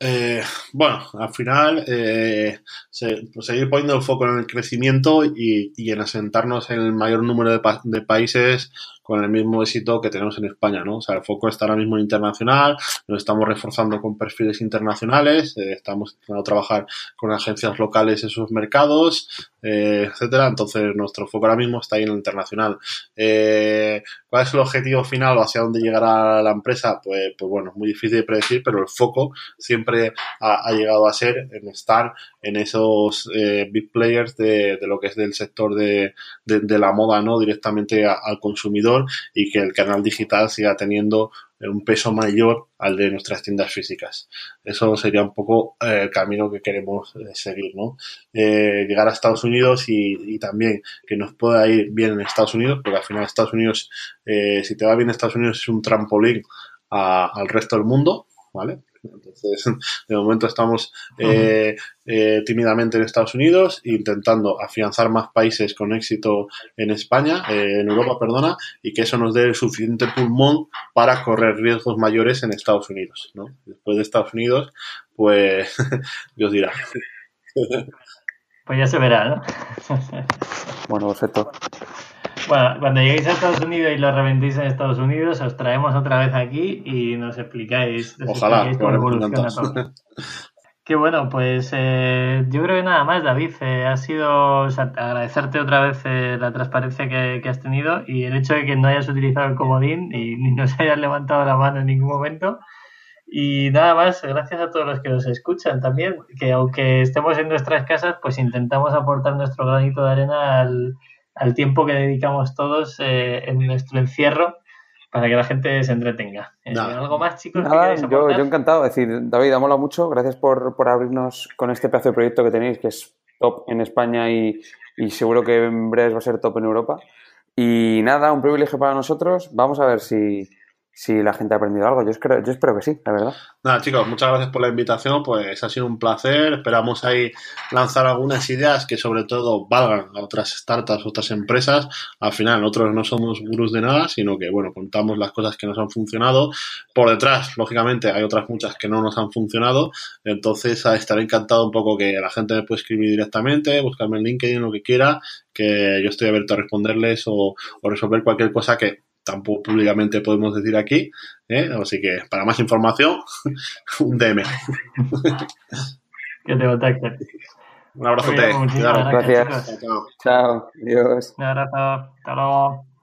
Eh, bueno, al final, eh, pues seguir poniendo el foco en el crecimiento y, y en asentarnos en el mayor número de, pa de, países con el mismo éxito que tenemos en España, ¿no? O sea, el foco está ahora mismo en internacional, nos estamos reforzando con perfiles internacionales, eh, estamos intentando trabajar con agencias locales en sus mercados, eh, etcétera. Entonces, nuestro foco ahora mismo está ahí en el internacional. Eh, ¿Cuál es el objetivo final o hacia dónde llegará la empresa? Pues, pues bueno, es muy difícil de predecir, pero el foco siempre ha, llegado a ser en estar en esos eh, big players de, lo que es del sector de, la moda, ¿no? Directamente al consumidor y que el canal digital siga teniendo un peso mayor al de nuestras tiendas físicas. Eso sería un poco eh, el camino que queremos eh, seguir, ¿no? Eh, llegar a Estados Unidos y, también que nos pueda ir bien en Estados Unidos, porque al final Estados Unidos, eh, si te va bien Estados Unidos es un trampolín al resto del mundo, ¿vale? Entonces, *laughs* de momento estamos eh, eh, tímidamente en Estados Unidos, intentando afianzar más países con éxito en España, eh, en Europa, perdona, y que eso nos dé el suficiente pulmón para correr riesgos mayores en Estados Unidos. ¿no? Después de Estados Unidos, pues *laughs* Dios dirá. Pues ya se verá, ¿no? bueno, perfecto. Bueno, cuando lleguéis a Estados Unidos y lo reventéis en Estados Unidos, os traemos otra vez aquí y nos explicáis, nos Ojalá, explicáis cómo evoluciona todo. Qué bueno, pues eh, yo creo que nada más, David. Eh, ha sido o sea, agradecerte otra vez eh, la transparencia que, que, has tenido y el hecho de que no hayas utilizado el comodín y *laughs* ni nos hayas levantado la mano en ningún momento. Y nada más, gracias a todos los que nos escuchan también, que aunque estemos en nuestras casas, pues intentamos aportar nuestro granito de arena al, al tiempo que dedicamos todos eh, en nuestro encierro para que la gente se entretenga. Eh, ¿Algo más, chicos? Nada, yo, yo, encantado. Es decir, David, ha molado mucho. Gracias por, por, abrirnos con este pedazo de proyecto que tenéis, que es top en España y, y seguro que en breve va a ser top en Europa. Y nada, un privilegio para nosotros. Vamos a ver si, si la gente ha aprendido algo. Yo espero, yo espero que sí, la verdad. Nada, chicos, muchas gracias por la invitación. Pues ha sido un placer. Esperamos ahí lanzar algunas ideas que sobre todo valgan a otras startups, otras empresas. Al final, nosotros no somos gurús de nada, sino que, bueno, contamos las cosas que nos han funcionado. Por detrás, lógicamente, hay otras muchas que no nos han funcionado. Entonces, estaré encantado un poco que la gente me pueda escribir directamente, buscarme en LinkedIn, lo que quiera, que yo estoy abierto a responderles o, o resolver cualquier cosa que tampoco públicamente podemos decir aquí. ¿eh? Así que para más información, *laughs* un DM. que te contacten. Un abrazote. Gracias. Chao. Chao. Adiós. Un abrazo. Hasta luego.